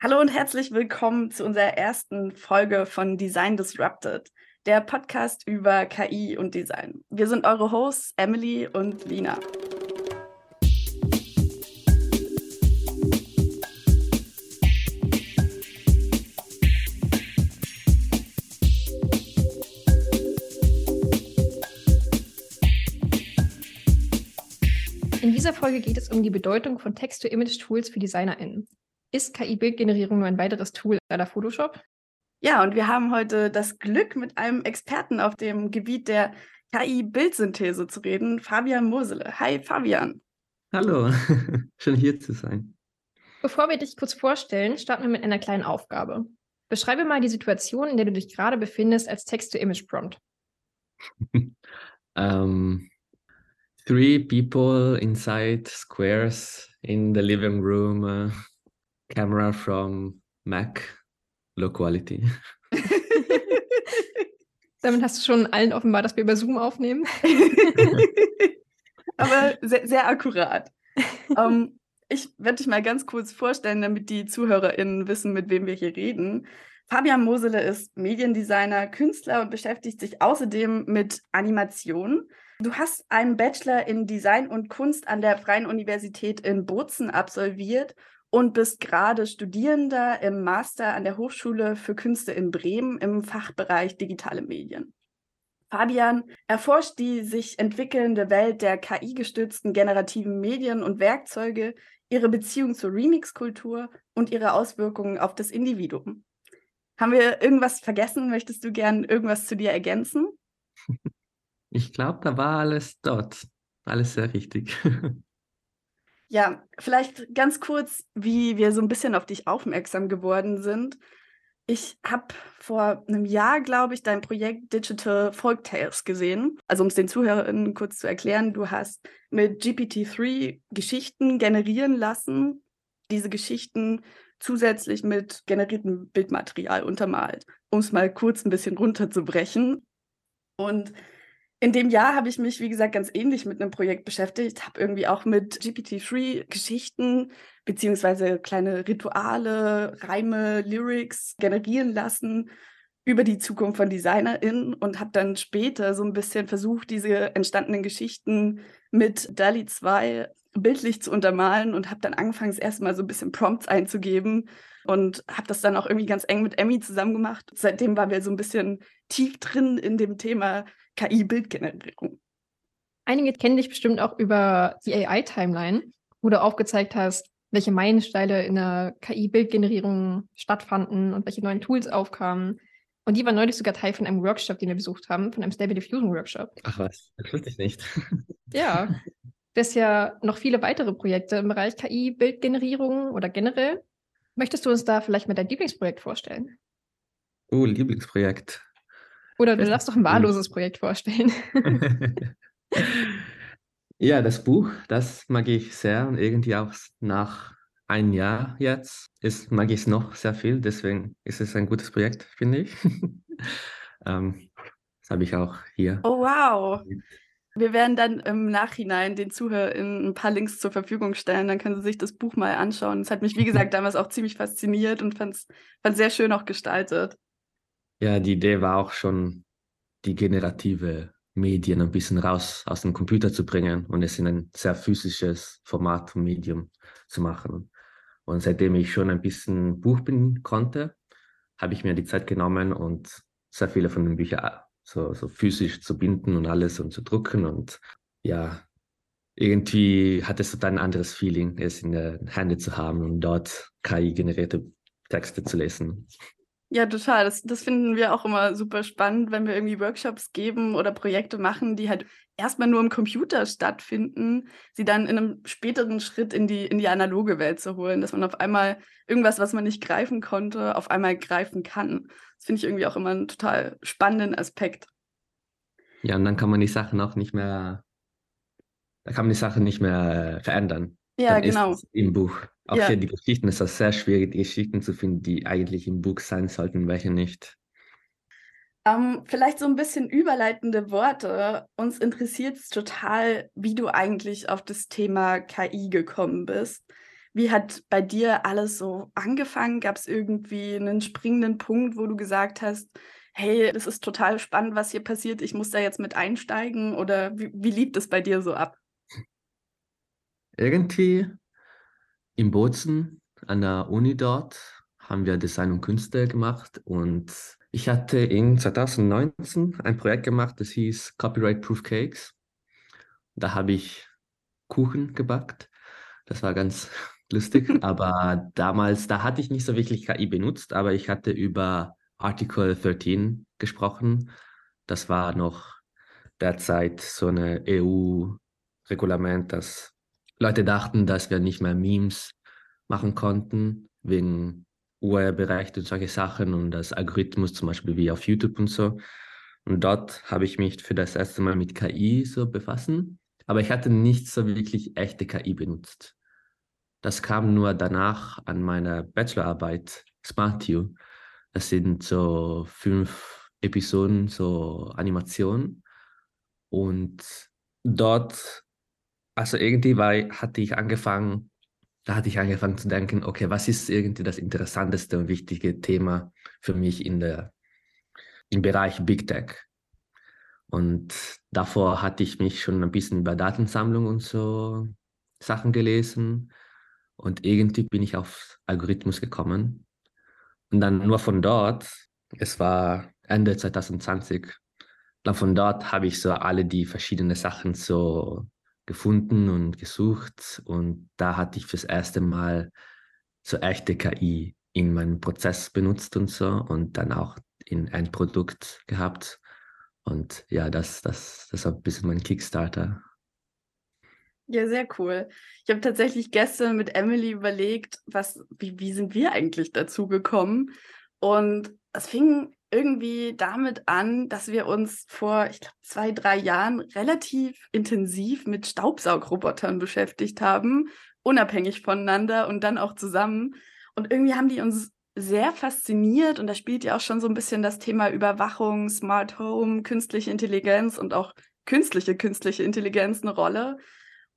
Hallo und herzlich willkommen zu unserer ersten Folge von Design Disrupted, der Podcast über KI und Design. Wir sind eure Hosts Emily und Lina. In dieser Folge geht es um die Bedeutung von Text-to-Image-Tools für DesignerInnen. Ist KI-Bildgenerierung nur ein weiteres Tool aller Photoshop? Ja, und wir haben heute das Glück, mit einem Experten auf dem Gebiet der KI-Bildsynthese zu reden, Fabian Mosele. Hi, Fabian. Hallo, schön hier zu sein. Bevor wir dich kurz vorstellen, starten wir mit einer kleinen Aufgabe. Beschreibe mal die Situation, in der du dich gerade befindest als Text-to-Image-Prompt. um, three people inside squares in the living room. Uh, camera from Mac, low quality. Damit hast du schon allen offenbar, dass wir über Zoom aufnehmen. Aber sehr, sehr akkurat. um, ähm, ich werde dich mal ganz kurz vorstellen, damit die ZuhörerInnen wissen, mit wem wir hier reden. Fabian Mosele ist Mediendesigner, Künstler und beschäftigt sich außerdem mit Animation. Du hast einen Bachelor in Design und Kunst an der Freien Universität in Bozen absolviert und bist gerade Studierender im Master an der Hochschule für Künste in Bremen im Fachbereich digitale Medien. Fabian erforscht die sich entwickelnde Welt der KI-gestützten generativen Medien und Werkzeuge, ihre Beziehung zur Remix-Kultur und ihre Auswirkungen auf das Individuum. Haben wir irgendwas vergessen? Möchtest du gern irgendwas zu dir ergänzen? Ich glaube, da war alles dort. Alles sehr richtig. Ja, vielleicht ganz kurz, wie wir so ein bisschen auf dich aufmerksam geworden sind. Ich habe vor einem Jahr, glaube ich, dein Projekt Digital Folktales gesehen. Also um es den ZuhörerInnen kurz zu erklären, du hast mit GPT-3 Geschichten generieren lassen, diese Geschichten zusätzlich mit generiertem Bildmaterial untermalt, um es mal kurz ein bisschen runterzubrechen. Und in dem Jahr habe ich mich, wie gesagt, ganz ähnlich mit einem Projekt beschäftigt, habe irgendwie auch mit GPT-3 Geschichten beziehungsweise kleine Rituale, Reime, Lyrics generieren lassen über die Zukunft von DesignerInnen und habe dann später so ein bisschen versucht, diese entstandenen Geschichten mit DALI 2 bildlich zu untermalen und habe dann angefangen, erstmal so ein bisschen Prompts einzugeben und habe das dann auch irgendwie ganz eng mit Emmy zusammen gemacht. Seitdem waren wir so ein bisschen tief drin in dem Thema KI-Bildgenerierung. Einige kennen dich bestimmt auch über die AI-Timeline, wo du aufgezeigt hast, welche Meilensteine in der KI-Bildgenerierung stattfanden und welche neuen Tools aufkamen. Und die war neulich sogar Teil von einem Workshop, den wir besucht haben, von einem Stable Diffusion Workshop. Ach was, das wusste ich nicht. ja, das ja noch viele weitere Projekte im Bereich KI-Bildgenerierung oder generell. Möchtest du uns da vielleicht mal dein Lieblingsprojekt vorstellen? Oh, Lieblingsprojekt. Oder du darfst doch ein wahlloses Projekt vorstellen. ja, das Buch, das mag ich sehr und irgendwie auch nach ein Jahr jetzt ist, mag ich es noch sehr viel. Deswegen ist es ein gutes Projekt, finde ich. ähm, das habe ich auch hier. Oh, wow. Wir werden dann im Nachhinein den Zuhörern ein paar Links zur Verfügung stellen. Dann können sie sich das Buch mal anschauen. Es hat mich, wie gesagt, damals auch ziemlich fasziniert und fand es sehr schön auch gestaltet. Ja, die Idee war auch schon, die generative Medien ein bisschen raus aus dem Computer zu bringen und es in ein sehr physisches Format und Medium zu machen. Und seitdem ich schon ein bisschen Buch bin konnte, habe ich mir die Zeit genommen und sehr viele von den Büchern so, so physisch zu binden und alles und zu drucken. Und ja, irgendwie hat es total ein anderes Feeling, es in der Hände zu haben und dort KI-generierte Texte zu lesen. Ja, total. Das, das finden wir auch immer super spannend, wenn wir irgendwie Workshops geben oder Projekte machen, die halt erstmal nur im Computer stattfinden, sie dann in einem späteren Schritt in die, in die analoge Welt zu holen, dass man auf einmal irgendwas, was man nicht greifen konnte, auf einmal greifen kann. Das finde ich irgendwie auch immer einen total spannenden Aspekt. Ja, und dann kann man die Sachen auch nicht mehr, da kann man die Sachen nicht mehr äh, verändern. Ja, dann genau. Im Buch. Auch Ja. hier die Geschichten ist das sehr schwierig, die Geschichten zu finden, die eigentlich im Buch sein sollten, welche nicht. Ähm, vielleicht so ein bisschen überleitende Worte. Uns interessiert es total, wie du eigentlich auf das Thema KI gekommen bist. Wie hat bei dir alles so angefangen? Gab es irgendwie einen springenden Punkt, wo du gesagt hast, hey, das ist total spannend, was hier passiert, ich muss da jetzt mit einsteigen? Oder wie, wie lief das bei dir so ab? Irgendwie in Bozen an der Uni dort haben wir Design und Künste gemacht und ich hatte in 2019 ein Projekt gemacht, das hieß Copyright Proof Cakes. Da habe ich Kuchen gebackt. Das war ganz lustig. aber damals, da hatte ich nicht so wirklich KI benutzt, aber ich hatte über Article 13 gesprochen. Das war noch derzeit so eine EU-Regulament, dass Leute dachten, dass wir nicht mehr Memes machen konnten wegen Urheberrecht und solche Sachen und das Algorithmus zum Beispiel wie auf YouTube und so. Und dort habe ich mich für das erste Mal mit KI so befassen, aber ich hatte nicht so wirklich echte KI benutzt. Das kam nur danach an meiner Bachelorarbeit SmartU. Das sind so fünf Episoden, so Animationen. Und dort, also irgendwie war, hatte ich angefangen, da hatte ich angefangen zu denken, okay, was ist irgendwie das interessanteste und wichtige Thema für mich in der, im Bereich Big Tech? Und davor hatte ich mich schon ein bisschen über Datensammlung und so Sachen gelesen. Und irgendwie bin ich auf Algorithmus gekommen. Und dann nur von dort, es war Ende 2020, dann von dort habe ich so alle die verschiedenen Sachen so gefunden und gesucht und da hatte ich fürs erste Mal so echte KI in meinem Prozess benutzt und so und dann auch in ein Produkt gehabt. Und ja, das, das, das war ein bisschen mein Kickstarter. Ja, sehr cool. Ich habe tatsächlich gestern mit Emily überlegt, was, wie, wie sind wir eigentlich dazu gekommen? Und es fing irgendwie damit an, dass wir uns vor, ich glaube, zwei, drei Jahren relativ intensiv mit Staubsaugrobotern beschäftigt haben, unabhängig voneinander und dann auch zusammen. Und irgendwie haben die uns sehr fasziniert und da spielt ja auch schon so ein bisschen das Thema Überwachung, Smart Home, künstliche Intelligenz und auch künstliche künstliche Intelligenz eine Rolle.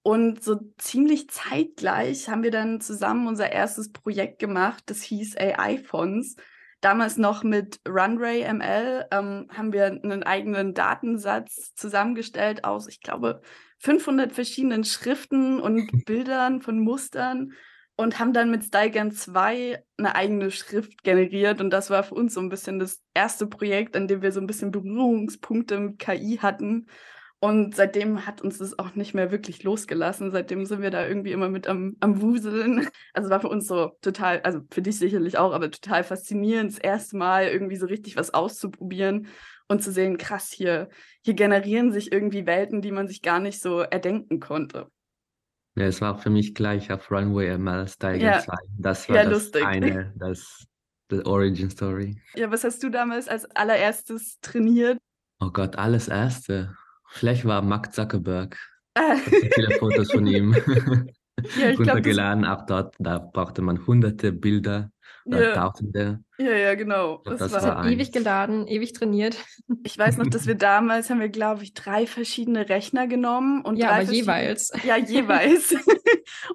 Und so ziemlich zeitgleich haben wir dann zusammen unser erstes Projekt gemacht, das hieß AI-Fonds damals noch mit Runway ML ähm, haben wir einen eigenen Datensatz zusammengestellt aus, ich glaube, 500 verschiedenen Schriften und Bildern von Mustern und haben dann mit StyleGAN 2 eine eigene Schrift generiert. Und das war für uns so ein bisschen das erste Projekt, an dem wir so ein bisschen Berührungspunkte mit KI hatten und seitdem hat uns das auch nicht mehr wirklich losgelassen. Seitdem sind wir da irgendwie immer mit am, am Wuseln. Also war für uns so total, also für dich sicherlich auch, aber total faszinierend, das erste Mal irgendwie so richtig was auszuprobieren und zu sehen, krass, hier, hier generieren sich irgendwie Welten, die man sich gar nicht so erdenken konnte. Ja, es war für mich gleich auf Runway ML Style ja. 2. Das war ja, das lustig. eine, das, the Origin Story. Ja, was hast du damals als allererstes trainiert? Oh Gott, alles Erste. Vielleicht war Mark Zuckerberg. Viele Fotos von ihm ja, runtergeladen. Glaub, Auch dort, da brauchte man hunderte Bilder oder ja. tausende. Ja, ja, genau. Das, das war, war ewig geladen, ewig trainiert. Ich weiß noch, dass wir damals haben wir, glaube ich, drei verschiedene Rechner genommen und ja, drei aber jeweils. Ja, jeweils.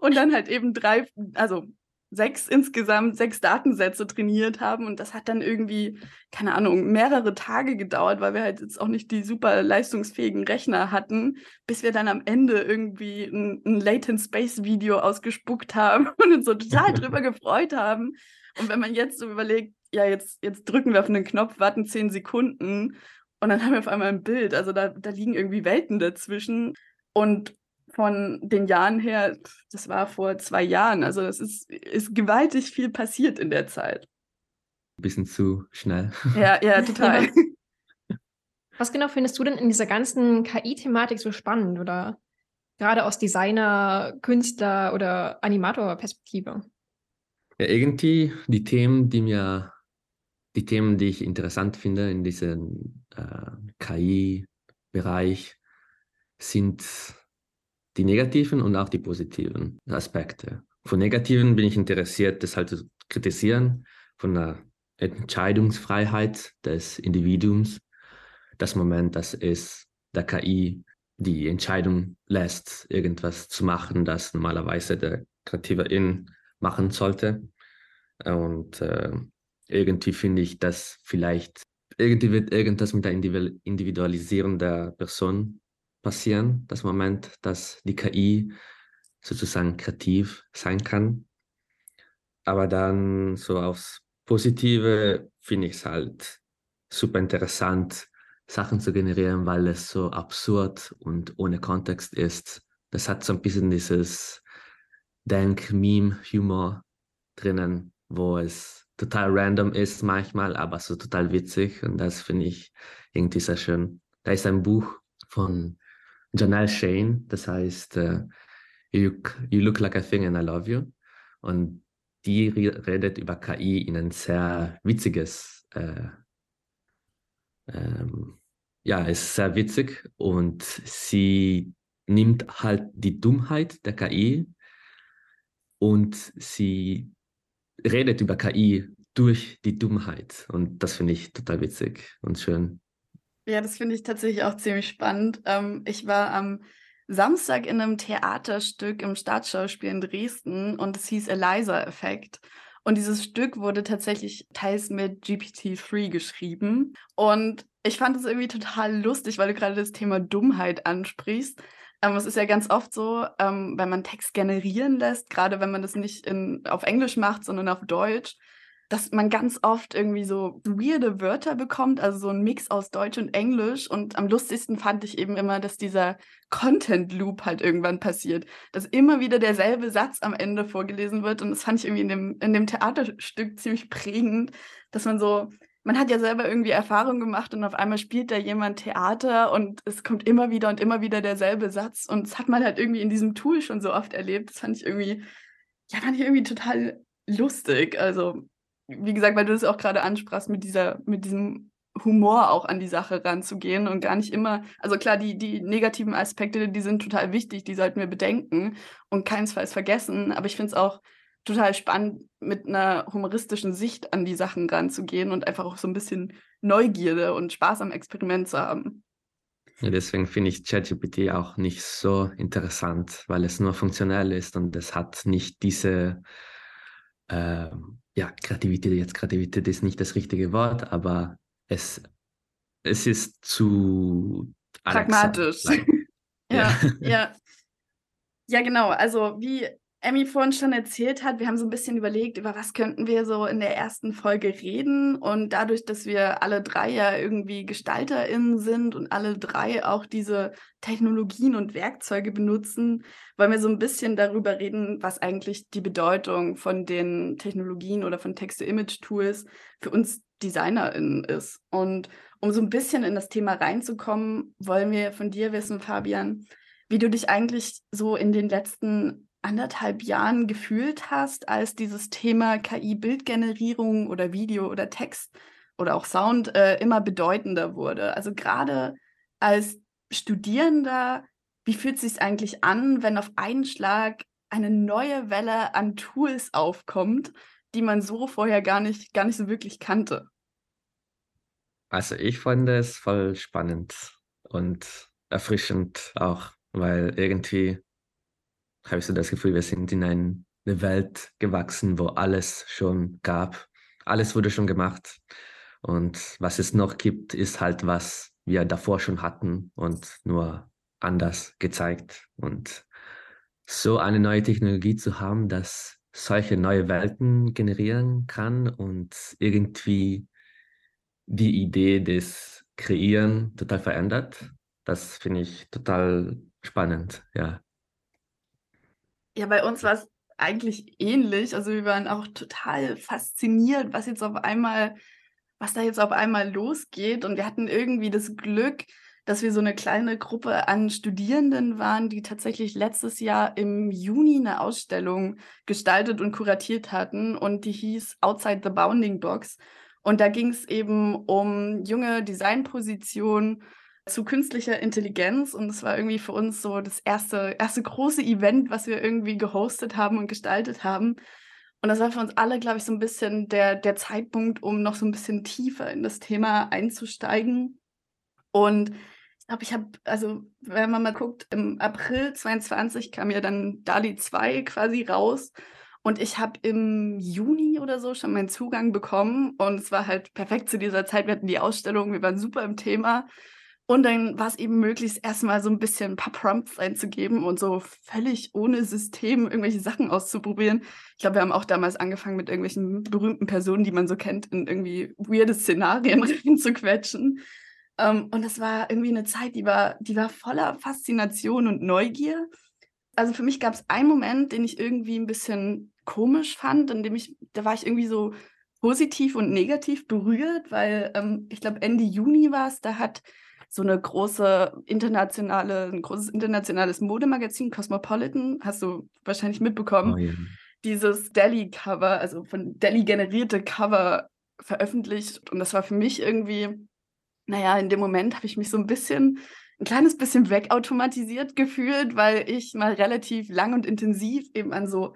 und dann halt eben drei, also sechs insgesamt sechs Datensätze trainiert haben und das hat dann irgendwie, keine Ahnung, mehrere Tage gedauert, weil wir halt jetzt auch nicht die super leistungsfähigen Rechner hatten, bis wir dann am Ende irgendwie ein, ein Latent Space Video ausgespuckt haben und uns so total drüber gefreut haben. Und wenn man jetzt so überlegt, ja, jetzt, jetzt drücken wir auf einen Knopf, warten zehn Sekunden und dann haben wir auf einmal ein Bild. Also da, da liegen irgendwie Welten dazwischen. Und von den Jahren her, das war vor zwei Jahren. Also es ist, ist gewaltig viel passiert in der Zeit. Ein bisschen zu schnell. Ja, ja, total. Was genau findest du denn in dieser ganzen KI-Thematik so spannend oder gerade aus Designer, Künstler oder Animator-Perspektive? Ja, irgendwie die Themen, die mir, die Themen, die ich interessant finde in diesem äh, KI-Bereich, sind die negativen und auch die positiven Aspekte. Von negativen bin ich interessiert, das halt zu kritisieren, von der Entscheidungsfreiheit des Individuums. Das Moment, dass es der KI die Entscheidung lässt, irgendwas zu machen, das normalerweise der Kreativerin machen sollte. Und äh, irgendwie finde ich, dass vielleicht irgendwie wird irgendwas mit der Individualisierung der Person passieren, das Moment, dass die KI sozusagen kreativ sein kann. Aber dann so aufs Positive finde ich es halt super interessant, Sachen zu generieren, weil es so absurd und ohne Kontext ist. Das hat so ein bisschen dieses Denk-Meme-Humor drinnen, wo es total random ist manchmal, aber so total witzig und das finde ich irgendwie sehr schön. Da ist ein Buch von Janelle Shane, das heißt uh, you, you Look Like a Thing and I Love You und die redet über KI in ein sehr witziges, äh, ähm, ja, ist sehr witzig und sie nimmt halt die Dummheit der KI und sie redet über KI durch die Dummheit. Und das finde ich total witzig und schön. Ja, das finde ich tatsächlich auch ziemlich spannend. Ähm, ich war am Samstag in einem Theaterstück im Staatsschauspiel in Dresden und es hieß Eliza-Effekt. Und dieses Stück wurde tatsächlich teils mit GPT-3 geschrieben. Und ich fand es irgendwie total lustig, weil du gerade das Thema Dummheit ansprichst. Ähm, es ist ja ganz oft so, ähm, wenn man Text generieren lässt, gerade wenn man das nicht in, auf Englisch macht, sondern auf Deutsch, dass man ganz oft irgendwie so weirde Wörter bekommt, also so ein Mix aus Deutsch und Englisch. Und am lustigsten fand ich eben immer, dass dieser Content Loop halt irgendwann passiert, dass immer wieder derselbe Satz am Ende vorgelesen wird. Und das fand ich irgendwie in dem, in dem Theaterstück ziemlich prägend, dass man so man hat ja selber irgendwie Erfahrung gemacht und auf einmal spielt da jemand Theater und es kommt immer wieder und immer wieder derselbe Satz. Und das hat man halt irgendwie in diesem Tool schon so oft erlebt. Das fand ich irgendwie, ja, fand ich irgendwie total lustig. Also, wie gesagt, weil du das auch gerade ansprachst, mit dieser, mit diesem Humor auch an die Sache ranzugehen und gar nicht immer, also klar, die, die negativen Aspekte, die sind total wichtig, die sollten wir bedenken und keinesfalls vergessen. Aber ich finde es auch total spannend, mit einer humoristischen Sicht an die Sachen ranzugehen und einfach auch so ein bisschen Neugierde und Spaß am Experiment zu haben. Ja, deswegen finde ich ChatGPT auch nicht so interessant, weil es nur funktionell ist und es hat nicht diese, äh, ja, Kreativität, jetzt Kreativität ist nicht das richtige Wort, aber es, es ist zu pragmatisch. ja, ja, ja. Ja, genau. Also wie Emmy vorhin schon erzählt hat, wir haben so ein bisschen überlegt, über was könnten wir so in der ersten Folge reden. Und dadurch, dass wir alle drei ja irgendwie GestalterInnen sind und alle drei auch diese Technologien und Werkzeuge benutzen, wollen wir so ein bisschen darüber reden, was eigentlich die Bedeutung von den Technologien oder von Text-to-Image-Tools für uns DesignerInnen ist. Und um so ein bisschen in das Thema reinzukommen, wollen wir von dir wissen, Fabian, wie du dich eigentlich so in den letzten anderthalb Jahren gefühlt hast, als dieses Thema KI-Bildgenerierung oder Video oder Text oder auch Sound äh, immer bedeutender wurde. Also gerade als Studierender, wie fühlt es sich eigentlich an, wenn auf einen Schlag eine neue Welle an Tools aufkommt, die man so vorher gar nicht, gar nicht so wirklich kannte? Also ich fand es voll spannend und erfrischend auch, weil irgendwie habe ich so das Gefühl, wir sind in eine Welt gewachsen, wo alles schon gab. Alles wurde schon gemacht. Und was es noch gibt, ist halt, was wir davor schon hatten und nur anders gezeigt. Und so eine neue Technologie zu haben, dass solche neue Welten generieren kann und irgendwie die Idee des Kreieren total verändert, das finde ich total spannend, ja. Ja, bei uns war es eigentlich ähnlich. Also wir waren auch total fasziniert, was jetzt auf einmal, was da jetzt auf einmal losgeht. Und wir hatten irgendwie das Glück, dass wir so eine kleine Gruppe an Studierenden waren, die tatsächlich letztes Jahr im Juni eine Ausstellung gestaltet und kuratiert hatten. Und die hieß Outside the Bounding Box. Und da ging es eben um junge Designpositionen zu künstlicher Intelligenz und es war irgendwie für uns so das erste, erste große Event, was wir irgendwie gehostet haben und gestaltet haben. Und das war für uns alle, glaube ich, so ein bisschen der, der Zeitpunkt, um noch so ein bisschen tiefer in das Thema einzusteigen. Und ich Aber ich habe, also wenn man mal guckt, im April 22 kam ja dann DALI 2 quasi raus. Und ich habe im Juni oder so schon meinen Zugang bekommen. Und es war halt perfekt zu dieser Zeit. Wir hatten die Ausstellung, wir waren super im Thema. Und dann war es eben möglich, erstmal so ein bisschen ein paar Prompts einzugeben und so völlig ohne System irgendwelche Sachen auszuprobieren. Ich glaube, wir haben auch damals angefangen, mit irgendwelchen berühmten Personen, die man so kennt, in irgendwie weirde Szenarien reinzuquetschen. Um, ähm, und das war irgendwie eine Zeit, die war, die war voller Faszination und Neugier. Also für mich gab es einen Moment, den ich irgendwie ein bisschen komisch fand, in dem ich, da war ich irgendwie so positiv und negativ berührt, weil ähm, ich glaube Ende Juni war es, da hat so eine große internationale, ein großes internationales Modemagazin, Cosmopolitan, hast du wahrscheinlich mitbekommen, oh, yeah. dieses Delhi-Cover, also von Delhi generierte Cover veröffentlicht. Und das war für mich irgendwie, naja, in dem Moment habe ich mich so ein bisschen, ein kleines bisschen wegautomatisiert gefühlt, weil ich mal relativ lang und intensiv eben an so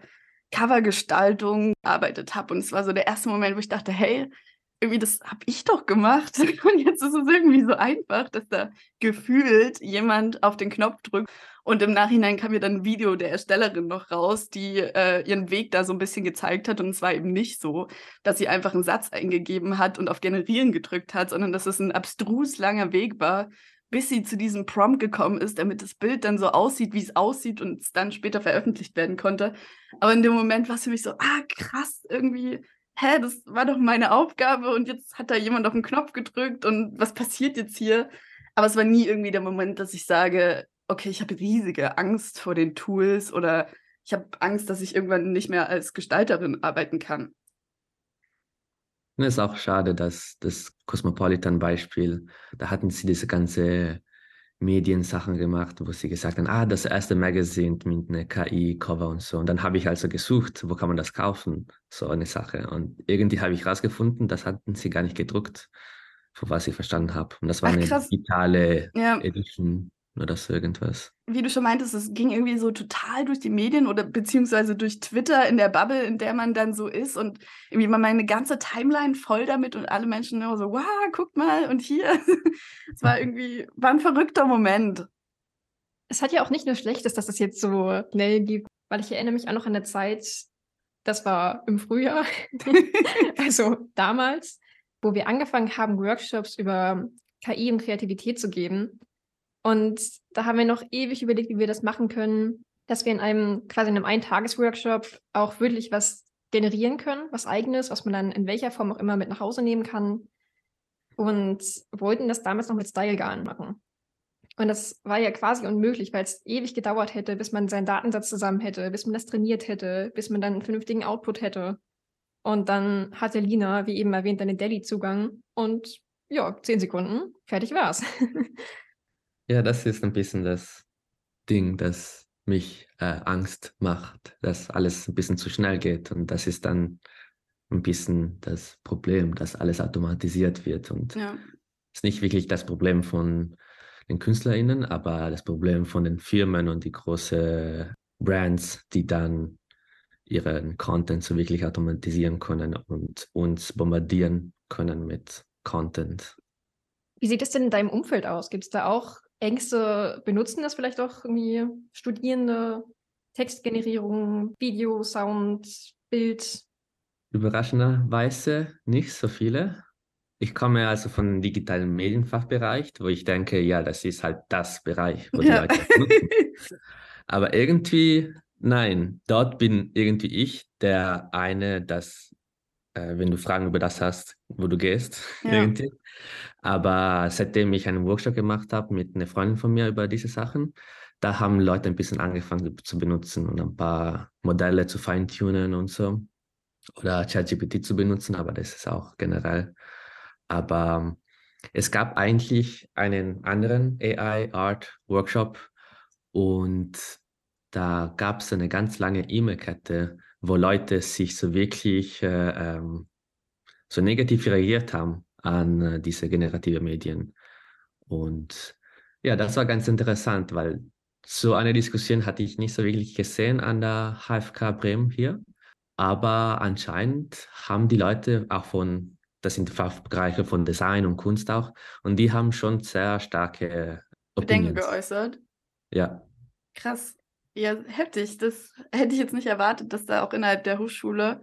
Covergestaltung gearbeitet habe. Und es war so der erste Moment, wo ich dachte, hey, irgendwie, das habe ich doch gemacht. Und jetzt ist es irgendwie so einfach, dass da gefühlt jemand auf den Knopf drückt. Und im Nachhinein kam mir dann ein Video der Erstellerin noch raus, die äh, ihren Weg da so ein bisschen gezeigt hat. Und es war eben nicht so, dass sie einfach einen Satz eingegeben hat und auf Generieren gedrückt hat, sondern dass es ein abstrus langer Weg war, bis sie zu diesem Prompt gekommen ist, damit das Bild dann so aussieht, wie es aussieht und es dann später veröffentlicht werden konnte. Aber in dem Moment war es für mich so, ah, krass, irgendwie hä, das war doch meine Aufgabe und jetzt hat da jemand auf den Knopf gedrückt und was passiert jetzt hier? Aber es war nie irgendwie der Moment, dass ich sage, okay, ich habe riesige Angst vor den Tools oder ich habe Angst, dass ich irgendwann nicht mehr als Gestalterin arbeiten kann. Es ist auch schade, dass das Cosmopolitan-Beispiel, da hatten sie diese ganze Mediensachen gemacht, wo sie gesagt haben, ah, das erste Magazine mit einer KI-Cover und so. Und dann habe ich also gesucht, wo kann man das kaufen, so eine Sache. Und irgendwie habe ich rausgefunden, das hatten sie gar nicht gedruckt, von was ich verstanden habe. Und das war Ach, eine digitale ja. Edition oder so irgendwas. Wie du schon meintest, es ging irgendwie so total durch die Medien oder beziehungsweise durch Twitter in der Bubble, in der man dann so ist und irgendwie mal meine ganze Timeline voll damit und alle Menschen nur so, wow, guck mal und hier. es war irgendwie, war ein verrückter Moment. Es hat ja auch nicht nur Schlechtes, dass es jetzt so schnell gibt, weil ich erinnere mich auch noch an der Zeit, das war im Frühjahr, also damals, wo wir angefangen haben, Workshops über KI und Kreativität zu geben. Und da haben wir noch ewig überlegt, wie wir das machen können, dass wir in einem quasi in einem Eintagesworkshop auch wirklich was generieren können, was eigenes, was man dann in welcher Form auch immer mit nach Hause nehmen kann. Und wollten das damals noch mit Stylegarn machen. Und das war ja quasi unmöglich, weil es ewig gedauert hätte, bis man seinen Datensatz zusammen hätte, bis man das trainiert hätte, bis man dann einen vernünftigen Output hätte. Und dann hatte Lina, wie eben erwähnt, einen Delhi-Zugang und ja, zehn Sekunden, fertig war's. Ja, das ist ein bisschen das Ding, das mich äh, Angst macht, dass alles ein bisschen zu schnell geht. Und das ist dann ein bisschen das Problem, dass alles automatisiert wird. Und ja. ist nicht wirklich das Problem von den KünstlerInnen, aber das Problem von den Firmen und die großen Brands, die dann ihren Content so wirklich automatisieren können und uns bombardieren können mit Content. Wie sieht es denn in deinem Umfeld aus? Gibt es da auch Ängste benutzen das vielleicht auch irgendwie Studierende, Textgenerierung, Video, Sound, Bild? Überraschenderweise nicht so viele. Ich komme also von digitalen Medienfachbereich, wo ich denke, ja, das ist halt das Bereich, wo die ja. Leute nutzen. Aber irgendwie, nein, dort bin irgendwie ich der eine, das, äh, wenn du Fragen über das hast, wo du gehst, ja. aber seitdem ich einen Workshop gemacht habe mit einer Freundin von mir über diese Sachen, da haben Leute ein bisschen angefangen zu benutzen und ein paar Modelle zu feintunen und so. Oder ChatGPT zu benutzen, aber das ist auch generell. Aber es gab eigentlich einen anderen AI-Art-Workshop und da gab es eine ganz lange E-Mail-Kette, wo Leute sich so wirklich äh, ähm, so negativ reagiert haben an äh, diese generative Medien. Und ja, das war ganz interessant, weil so eine Diskussion hatte ich nicht so wirklich gesehen an der HFK Bremen hier. Aber anscheinend haben die Leute auch von, das sind Fachbereiche von Design und Kunst auch, und die haben schon sehr starke Bedenken geäußert. Ja. Krass. Ja, heftig. Das hätte ich jetzt nicht erwartet, dass da auch innerhalb der Hochschule,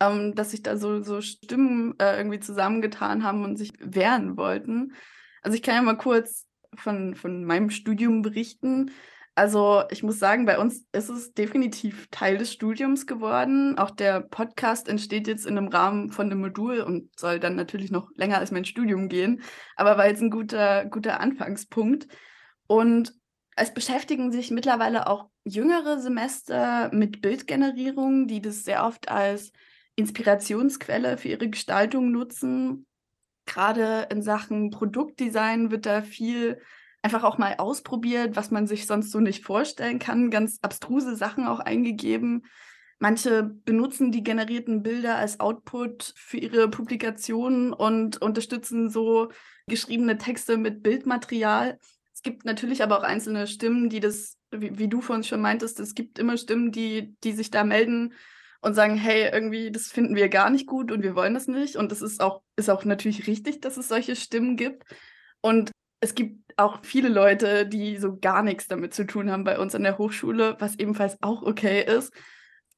ähm, dass sich da so, so Stimmen äh, irgendwie zusammengetan haben und sich wehren wollten. Also ich kann ja mal kurz von, von meinem Studium berichten. Also ich muss sagen, bei uns ist es definitiv Teil des Studiums geworden. Auch der Podcast entsteht jetzt in einem Rahmen von einem Modul und soll dann natürlich noch länger als mein Studium gehen, aber war jetzt ein guter, guter Anfangspunkt. Und es beschäftigen sich mittlerweile auch jüngere Semester mit Bildgenerierung, die das sehr oft als Inspirationsquelle für ihre Gestaltung nutzen. Gerade in Sachen Produktdesign wird da viel einfach auch mal ausprobiert, was man sich sonst so nicht vorstellen kann. Ganz abstruse Sachen auch eingegeben. Manche benutzen die generierten Bilder als Output für ihre Publikationen und unterstützen so geschriebene Texte mit Bildmaterial. Es gibt natürlich aber auch einzelne Stimmen, die das, wie, wie du vorhin schon meintest, es gibt immer Stimmen, die, die sich da melden und sagen, hey, irgendwie, das finden wir gar nicht gut und wir wollen das nicht. Und das ist auch, ist auch natürlich richtig, dass es solche Stimmen gibt. Und es gibt auch viele Leute, die so gar nichts damit zu tun haben bei uns an der Hochschule, was ebenfalls auch okay ist.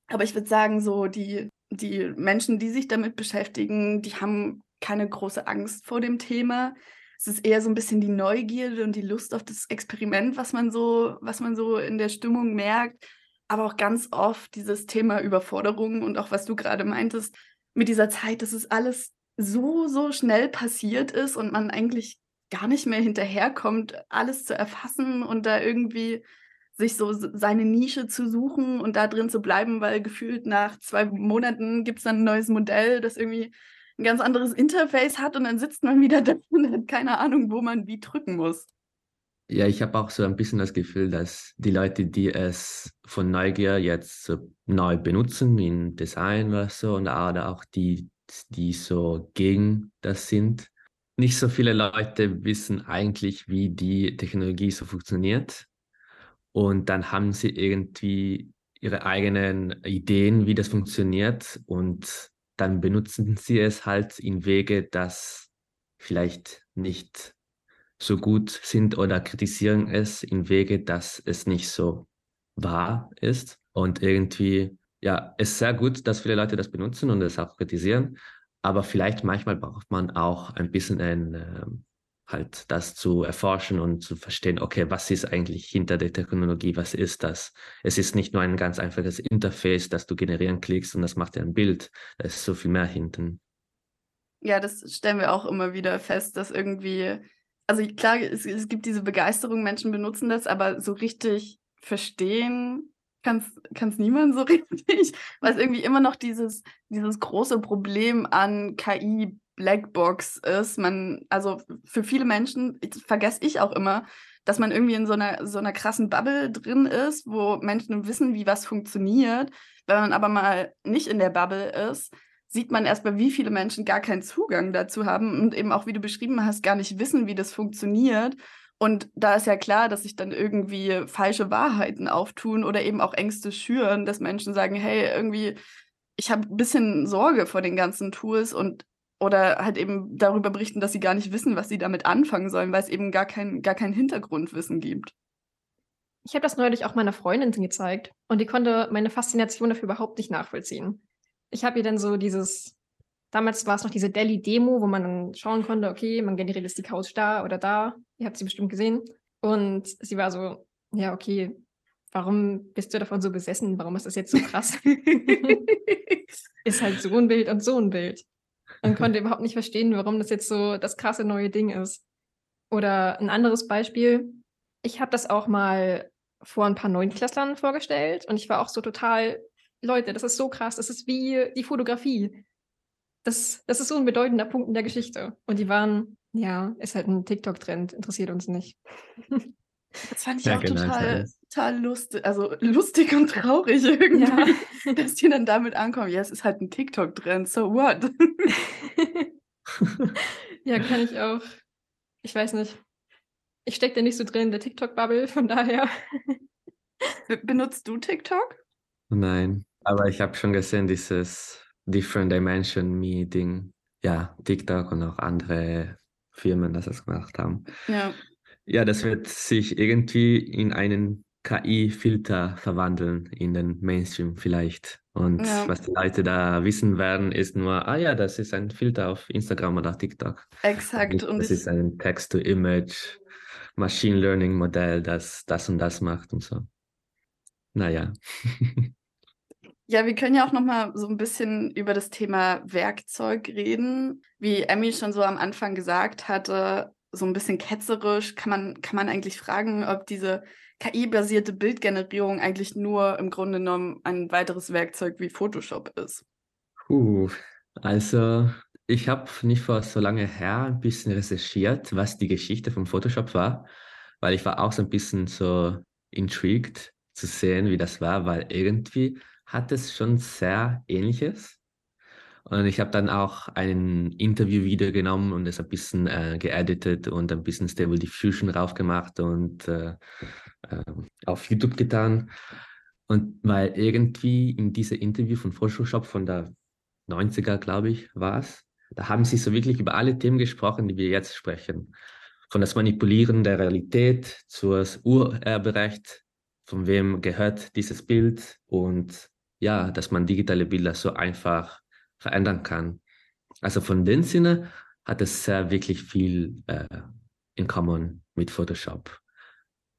Aber ich würde sagen, so die, die Menschen, die sich damit beschäftigen, die haben keine große Angst vor dem Thema. Es ist eher so ein bisschen die Neugierde und die Lust auf das Experiment, was man so, was man so in der Stimmung merkt. Aber auch ganz oft dieses Thema Überforderung und auch was du gerade meintest mit dieser Zeit, dass es alles so, so schnell passiert ist und man eigentlich gar nicht mehr hinterherkommt, alles zu erfassen und da irgendwie sich so seine Nische zu suchen und da drin zu bleiben, weil gefühlt nach zwei Monaten gibt es dann ein neues Modell, das irgendwie ein ganz anderes Interface hat und dann sitzt man wieder da und hat keine Ahnung, wo man wie drücken muss. Ja, ich habe auch so ein bisschen das Gefühl, dass die Leute, die es von Neugier jetzt so neu benutzen, in Design oder so, und auch die, die so gegen das sind, nicht so viele Leute wissen eigentlich, wie die Technologie so funktioniert. Und dann haben sie irgendwie ihre eigenen Ideen, wie das funktioniert. Und dann benutzen sie es halt in Wege, das vielleicht nicht so gut sind oder kritisieren es in Wege, dass es nicht so wahr ist. Und irgendwie, ja, ist sehr gut, dass viele Leute das benutzen und es auch kritisieren. Aber vielleicht manchmal braucht man auch ein bisschen ein, äh, halt das zu erforschen und zu verstehen, okay, was ist eigentlich hinter der Technologie, was ist das? Es ist nicht nur ein ganz einfaches Interface, das du generieren klickst und das macht dir ein Bild. Da ist so viel mehr hinten. Ja, das stellen wir auch immer wieder fest, dass irgendwie, also klar, es, es gibt diese Begeisterung, Menschen benutzen das, aber so richtig verstehen kann es niemand so richtig, weil es irgendwie immer noch dieses, dieses große Problem an KI Blackbox ist. Man, also für viele Menschen, vergesse ich auch immer, dass man irgendwie in so einer, so einer krassen Bubble drin ist, wo Menschen wissen, wie was funktioniert. Wenn man aber mal nicht in der Bubble ist, sieht man erstmal, wie viele Menschen gar keinen Zugang dazu haben und eben auch, wie du beschrieben hast, gar nicht wissen, wie das funktioniert und da ist ja klar, dass sich dann irgendwie falsche Wahrheiten auftun oder eben auch Ängste schüren, dass Menschen sagen, hey, irgendwie, ich habe ein bisschen Sorge vor den ganzen Tools und oder halt eben darüber berichten, dass sie gar nicht wissen, was sie damit anfangen sollen, weil es eben gar kein, gar kein Hintergrundwissen gibt. Ich habe das neulich auch meiner Freundin gezeigt und die konnte meine Faszination dafür überhaupt nicht nachvollziehen. Ich habe ihr dann so dieses Damals war es noch diese Delhi-Demo, wo man dann schauen konnte, okay, man generiert jetzt die Couch da oder da. Ihr habt sie bestimmt gesehen. Und sie war so, ja, okay, warum bist du davon so besessen? Warum ist das jetzt so krass? ist halt so ein Bild und so ein Bild. Und konnte überhaupt nicht verstehen, warum das jetzt so das krasse neue Ding ist. Oder ein anderes Beispiel. Ich habe das auch mal vor ein paar Neunklässlern vorgestellt und ich war auch so total, Leute, das ist so krass, das ist wie die Fotografie das, das ist so ein bedeutender Punkt in der Geschichte. Und die waren, ja, ist halt ein TikTok-Trend, interessiert uns nicht. Das fand ich ja, auch genau, total, total lustig, also lustig und traurig irgendwie, ja. dass die dann damit ankommen. Ja, es ist halt ein TikTok-Trend, so what? ja, kann ich auch. Ich weiß nicht. Ich stecke da nicht so drin in der TikTok-Bubble, von daher. Benutzt du TikTok? Nein, aber ich habe schon gesehen, dieses Different Dimension Meeting, ja, TikTok und auch andere Firmen, das es gemacht haben. Ja. Ja, das wird sich irgendwie in einen KI-Filter verwandeln in den Mainstream vielleicht. Und Ja. was die Leute da wissen werden, ist nur, ah ja, das ist ein Filter auf Instagram oder TikTok. Exakt. Und das ist ein Text-to-Image, Machine Learning-Modell, das das und das macht und so. Naja. Ja, wir können ja auch noch mal so ein bisschen über das Thema Werkzeug reden. Wie Emmy schon so am Anfang gesagt hatte, so ein bisschen ketzerisch kann man, kann man eigentlich fragen, ob diese KI-basierte Bildgenerierung eigentlich nur im Grunde genommen ein weiteres Werkzeug wie Photoshop ist. Puh, also ich habe nicht vor so lange her ein bisschen recherchiert, was die Geschichte von Photoshop war, weil ich war auch so ein bisschen so intrigued zu sehen, wie das war, weil irgendwie hat es schon sehr Ähnliches. Und ich habe dann auch ein Interview-Video genommen und es ein bisschen äh, geeditet und ein bisschen Stable Diffusion raufgemacht und äh, äh, auf YouTube getan. Und weil irgendwie in diesem Interview von Photoshop von der 90er, glaube ich, war es, da haben sie so wirklich über alle Themen gesprochen, die wir jetzt sprechen. Von das Manipulieren der Realität zu das Urerberecht, von wem gehört dieses Bild und ja, dass man digitale Bilder so einfach verändern kann. Also von dem Sinne hat es sehr wirklich viel äh, in common mit Photoshop.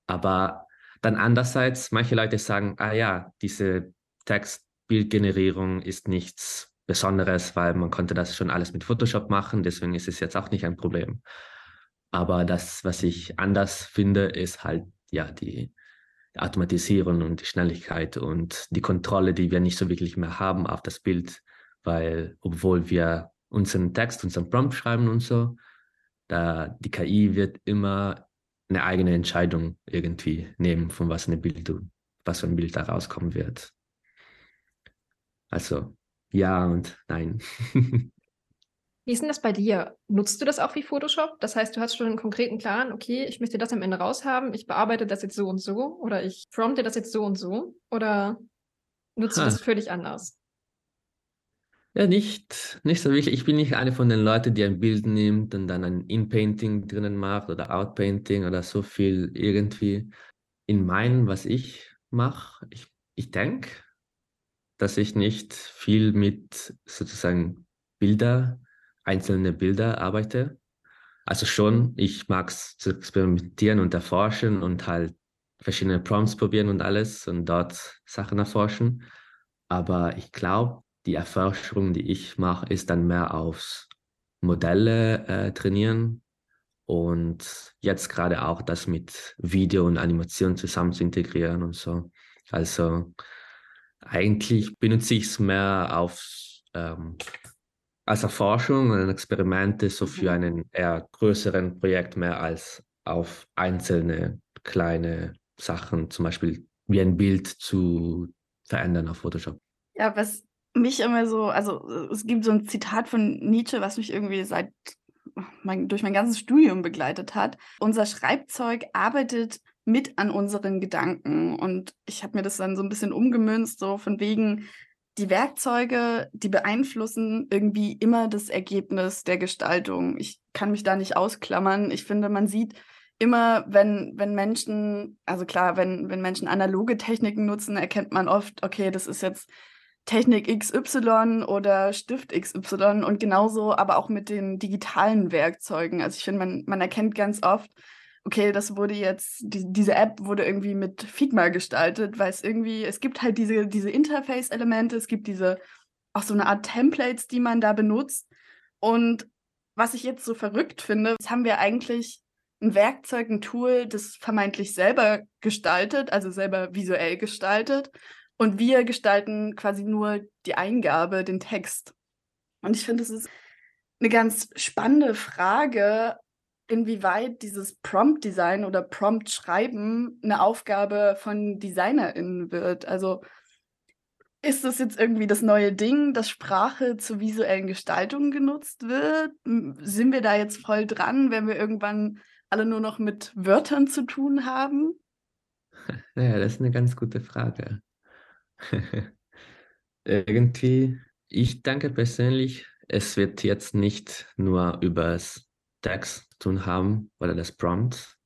Aber dann andererseits, manche Leute sagen, ah ja, diese Textbildgenerierung ist nichts Besonderes, weil man konnte das schon alles mit Photoshop machen, deswegen ist es jetzt auch nicht ein Problem. Aber das, was ich anders finde, ist halt ja die Automatisierung und die Schnelligkeit und die Kontrolle, die wir nicht so wirklich mehr haben auf das Bild, weil obwohl wir unseren Text, unseren Prompt schreiben und so, da die KI wird immer eine eigene Entscheidung irgendwie nehmen, von was eine Bild, was für ein Bild da rauskommen wird. Also ja und nein. Wie ist denn das bei dir? Nutzt du das auch wie Photoshop? Das heißt, du hast schon einen konkreten Plan, okay, ich möchte das am Ende raushaben, ich bearbeite das jetzt so und so oder ich prompte das jetzt so und so oder nutzt du Ha. das völlig anders? Ja, nicht, nicht so wirklich. Ich bin nicht eine von den Leuten, die ein Bild nimmt und dann ein In-Painting drinnen macht oder Out-Painting oder so viel irgendwie. In meinem, was ich mache, ich, ich denke, dass ich nicht viel mit sozusagen Bilder, einzelne Bilder arbeite. Also schon, ich mag es zu experimentieren und erforschen und halt verschiedene Prompts probieren und alles und dort Sachen erforschen. Aber ich glaube, die Erforschung, die ich mache, ist dann mehr aufs Modelle äh, trainieren und jetzt gerade auch das mit Video und Animation zusammen zu integrieren und so. Also eigentlich benutze ich es mehr auf ähm, als Erforschung und Experimente so für Mhm. einen eher größeren Projekt mehr als auf einzelne kleine Sachen, zum Beispiel wie ein Bild zu verändern auf Photoshop. Ja, was mich immer so, also es gibt so ein Zitat von Nietzsche, was mich irgendwie seit mein, durch mein ganzes Studium begleitet hat. Unser Schreibzeug arbeitet mit an unseren Gedanken. Und ich habe mir das dann so ein bisschen umgemünzt, so von wegen, die Werkzeuge, die beeinflussen irgendwie immer das Ergebnis der Gestaltung. Ich kann mich da nicht ausklammern. Ich finde, man sieht immer, wenn, wenn Menschen, also klar, wenn, wenn Menschen analoge Techniken nutzen, erkennt man oft, okay, das ist jetzt Technik XY oder Stift XY und genauso aber auch mit den digitalen Werkzeugen. Also ich finde, man, man erkennt ganz oft, okay, das wurde jetzt, die, diese App wurde irgendwie mit Figma gestaltet, weil es irgendwie, es gibt halt diese, diese Interface-Elemente, es gibt diese, auch so eine Art Templates, die man da benutzt. Und was ich jetzt so verrückt finde, haben wir eigentlich ein Werkzeug, ein Tool, das vermeintlich selber gestaltet, also selber visuell gestaltet. Und wir gestalten quasi nur die Eingabe, den Text. Und ich finde, es ist eine ganz spannende Frage, inwieweit dieses Prompt-Design oder Prompt-Schreiben eine Aufgabe von DesignerInnen wird. Also ist das jetzt irgendwie das neue Ding, dass Sprache zur visuellen Gestaltung genutzt wird? Sind wir da jetzt voll dran, wenn wir irgendwann alle nur noch mit Wörtern zu tun haben? Naja, das ist eine ganz gute Frage. Irgendwie, ich denke persönlich, es wird jetzt nicht nur über das Text tun haben oder das Prompt,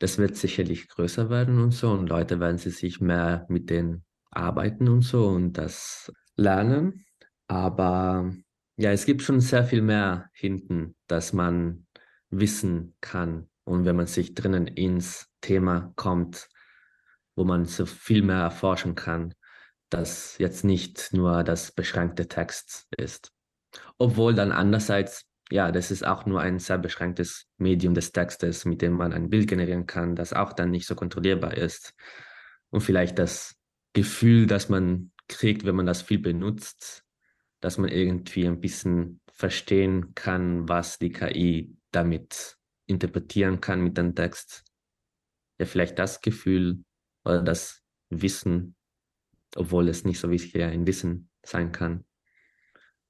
Das wird sicherlich größer werden und so und Leute werden sich mehr mit denen arbeiten und so und das lernen. Aber ja, es gibt schon sehr viel mehr hinten, dass man wissen kann. Und wenn man sich drinnen ins Thema kommt, wo man so viel mehr erforschen kann, dass jetzt nicht nur das beschränkte Text ist. Obwohl dann andererseits, ja, das ist auch nur ein sehr beschränktes Medium des Textes, mit dem man ein Bild generieren kann, das auch dann nicht so kontrollierbar ist. Und vielleicht das Gefühl, das man kriegt, wenn man das viel benutzt, dass man irgendwie ein bisschen verstehen kann, was die KI damit interpretieren kann mit dem Text. Ja, vielleicht das Gefühl oder das Wissen, obwohl es nicht so wichtig ein Wissen sein kann,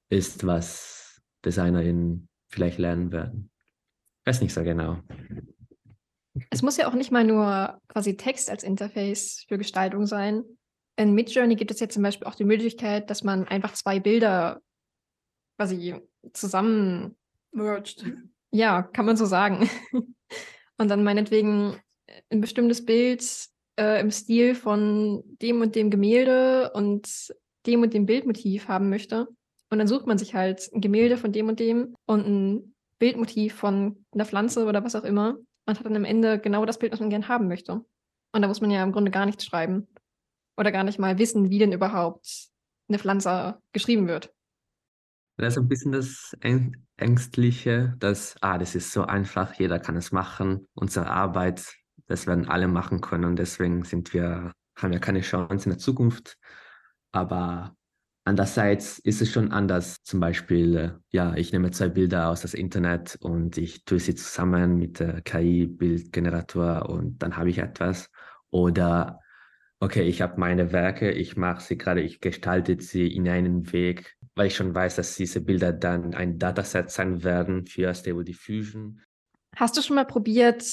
ist, was DesignerInnen vielleicht lernen werden. Weiß nicht so genau. Es muss ja auch nicht mal nur quasi Text als Interface für Gestaltung sein. In Midjourney gibt es jetzt zum Beispiel auch die Möglichkeit, dass man einfach zwei Bilder quasi zusammen merged. Ja, kann man so sagen. Und dann meinetwegen ein bestimmtes Bild äh, im Stil von dem und dem Gemälde und dem und dem Bildmotiv haben möchte. Und dann sucht man sich halt ein Gemälde von dem und dem und ein Bildmotiv von einer Pflanze oder was auch immer und hat dann am Ende genau das Bild, was man gern haben möchte. Und da muss man ja im Grunde gar nichts schreiben. Oder gar nicht mal wissen, wie denn überhaupt eine Pflanze geschrieben wird. Das ist ein bisschen das Ängstliche, dass, ah, das ist so einfach, jeder kann es machen. Unsere Arbeit, das werden alle machen können und deswegen sind wir, haben wir keine Chance in der Zukunft. Aber andererseits ist es schon anders. Zum Beispiel, äh, ja, ich nehme zwei Bilder aus das Internet und ich tue sie zusammen mit der KI-Bildgenerator und dann habe ich etwas. Oder okay, ich habe meine Werke, ich mache sie gerade, ich gestalte sie in einen Weg, weil ich schon weiß, dass diese Bilder dann ein Dataset sein werden für Stable Diffusion. Hast du schon mal probiert,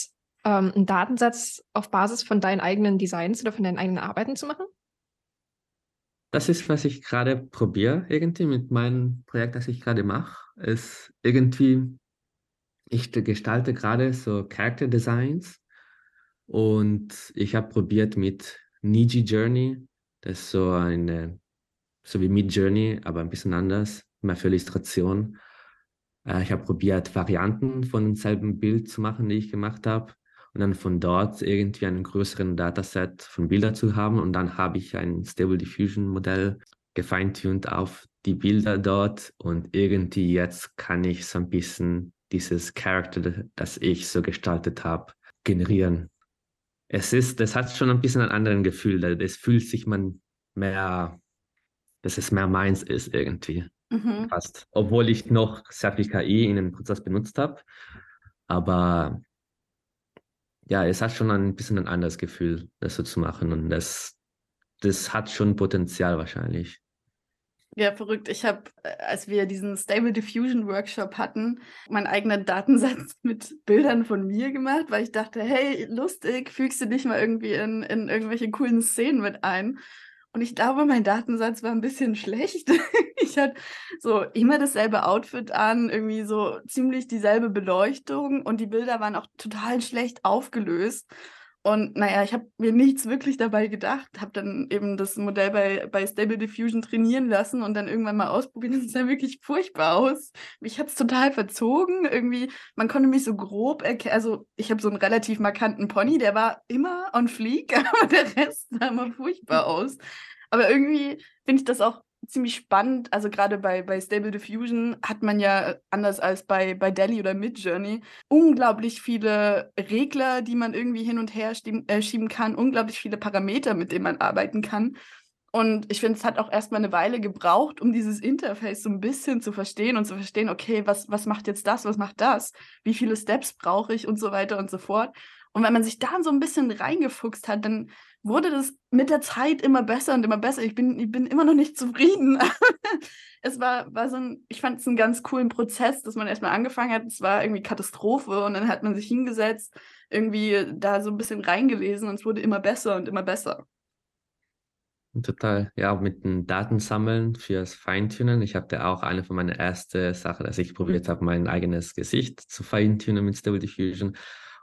ähm, einen Datensatz auf Basis von deinen eigenen Designs oder von deinen eigenen Arbeiten zu machen? Das ist, was ich gerade probiere, irgendwie mit meinem Projekt, das ich gerade mache, ist irgendwie, ich gestalte gerade so Character Designs und ich habe probiert mit Niji Journey. Das ist so eine, so wie Mid Journey, aber ein bisschen anders, mehr für Illustration. Äh, ich habe probiert, Varianten von demselben Bild zu machen, die ich gemacht habe. Und dann von dort irgendwie einen größeren Dataset von Bildern zu haben. Und dann habe ich ein Stable Diffusion Modell gefeintuned auf die Bilder dort. Und irgendwie jetzt kann ich so ein bisschen dieses Charakter, das ich so gestaltet habe, generieren es ist, das hat schon ein bisschen ein anderes Gefühl. Es fühlt sich man mehr, dass es mehr meins ist irgendwie. Mhm. Fast. Obwohl ich noch sehr viel KI in dem Prozess benutzt habe. Aber ja, es hat schon ein bisschen ein anderes Gefühl, das so zu machen. Und das, das hat schon Potenzial wahrscheinlich. Ja, verrückt. Ich habe, äh, als wir diesen Stable Diffusion Workshop hatten, meinen eigenen Datensatz mit Bildern von mir gemacht, weil ich dachte, hey, lustig, fügst du dich mal irgendwie in, in irgendwelche coolen Szenen mit ein. Und ich glaube, mein Datensatz war ein bisschen schlecht. ich hatte so immer dasselbe Outfit an, irgendwie so ziemlich dieselbe Beleuchtung und die Bilder waren auch total schlecht aufgelöst. Und naja, ich habe mir nichts wirklich dabei gedacht, habe dann eben das Modell bei, bei Stable Diffusion trainieren lassen und dann irgendwann mal ausprobiert. Das sah wirklich furchtbar aus. Mich hat es total verzogen. Irgendwie, man konnte mich so grob erkennen. Also, ich habe so einen relativ markanten Pony, der war immer on fleek, aber der Rest sah immer furchtbar aus. Aber irgendwie finde ich das auch ziemlich spannend. Also gerade bei, bei Stable Diffusion hat man ja, anders als bei, bei Delhi oder Midjourney, unglaublich viele Regler, die man irgendwie hin und her schieben, äh, schieben kann, unglaublich viele Parameter, mit denen man arbeiten kann. Und ich finde, es hat auch erstmal eine Weile gebraucht, um dieses Interface so ein bisschen zu verstehen und zu verstehen, okay, was, was macht jetzt das, was macht das, wie viele Steps brauche ich und so weiter und so fort. Und wenn man sich da so ein bisschen reingefuchst hat, dann wurde das mit der Zeit immer besser und immer besser. Ich bin, ich bin immer noch nicht zufrieden. es war, war so ein, ich fand es einen ganz coolen Prozess, dass man erstmal angefangen hat. Es war irgendwie Katastrophe und dann hat man sich hingesetzt, irgendwie da so ein bisschen reingelesen und es wurde immer besser und immer besser. Total, ja, mit dem Datensammeln fürs Feintunen. Ich hatte auch eine von meinen ersten Sachen, dass ich probiert habe, mein eigenes Gesicht zu feintunen mit Stable Diffusion.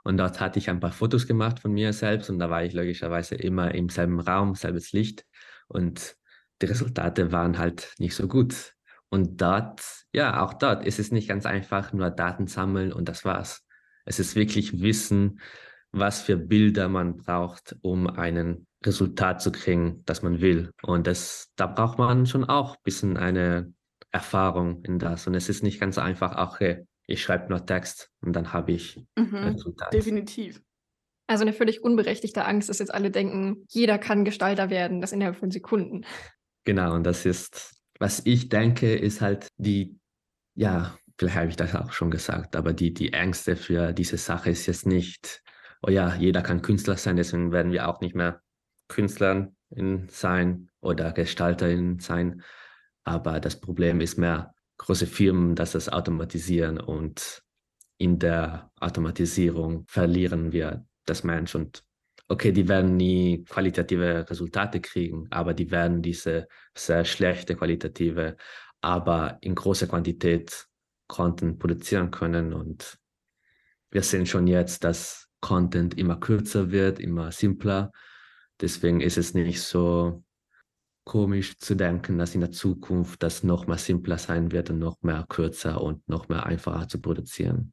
Und dort hatte ich ein paar Fotos gemacht von mir selbst und da war ich logischerweise immer im selben Raum, selbes Licht und die Resultate waren halt nicht so gut. Und dort, ja, auch dort ist es nicht ganz einfach, nur Daten sammeln und das war's. Es ist wirklich Wissen, was für Bilder man braucht, um ein Resultat zu kriegen, das man will. Und das, da braucht man schon auch ein bisschen eine Erfahrung in das. Und es ist nicht ganz einfach, okay, ich schreibe nur Text und dann habe ich mhm, Resultat. Definitiv. Also eine völlig unberechtigte Angst, dass jetzt alle denken, jeder kann Gestalter werden, das innerhalb von Sekunden. Genau, und das ist, was ich denke, ist halt die, ja, vielleicht habe ich das auch schon gesagt, aber die, die Ängste für diese Sache ist jetzt nicht, oh ja, jeder kann Künstler sein, deswegen werden wir auch nicht mehr Künstlerin sein oder Gestalterin sein. Aber das Problem ist mehr große Firmen, dass es automatisieren und in der Automatisierung verlieren wir das Mensch und okay, die werden nie qualitative Resultate kriegen, aber die werden diese sehr schlechte qualitative, aber in großer Quantität Content produzieren können und wir sehen schon jetzt, dass Content immer kürzer wird, immer simpler. Deswegen ist es nicht so komisch zu denken, dass in der Zukunft das noch mal simpler sein wird und noch mehr kürzer und noch mehr einfacher zu produzieren.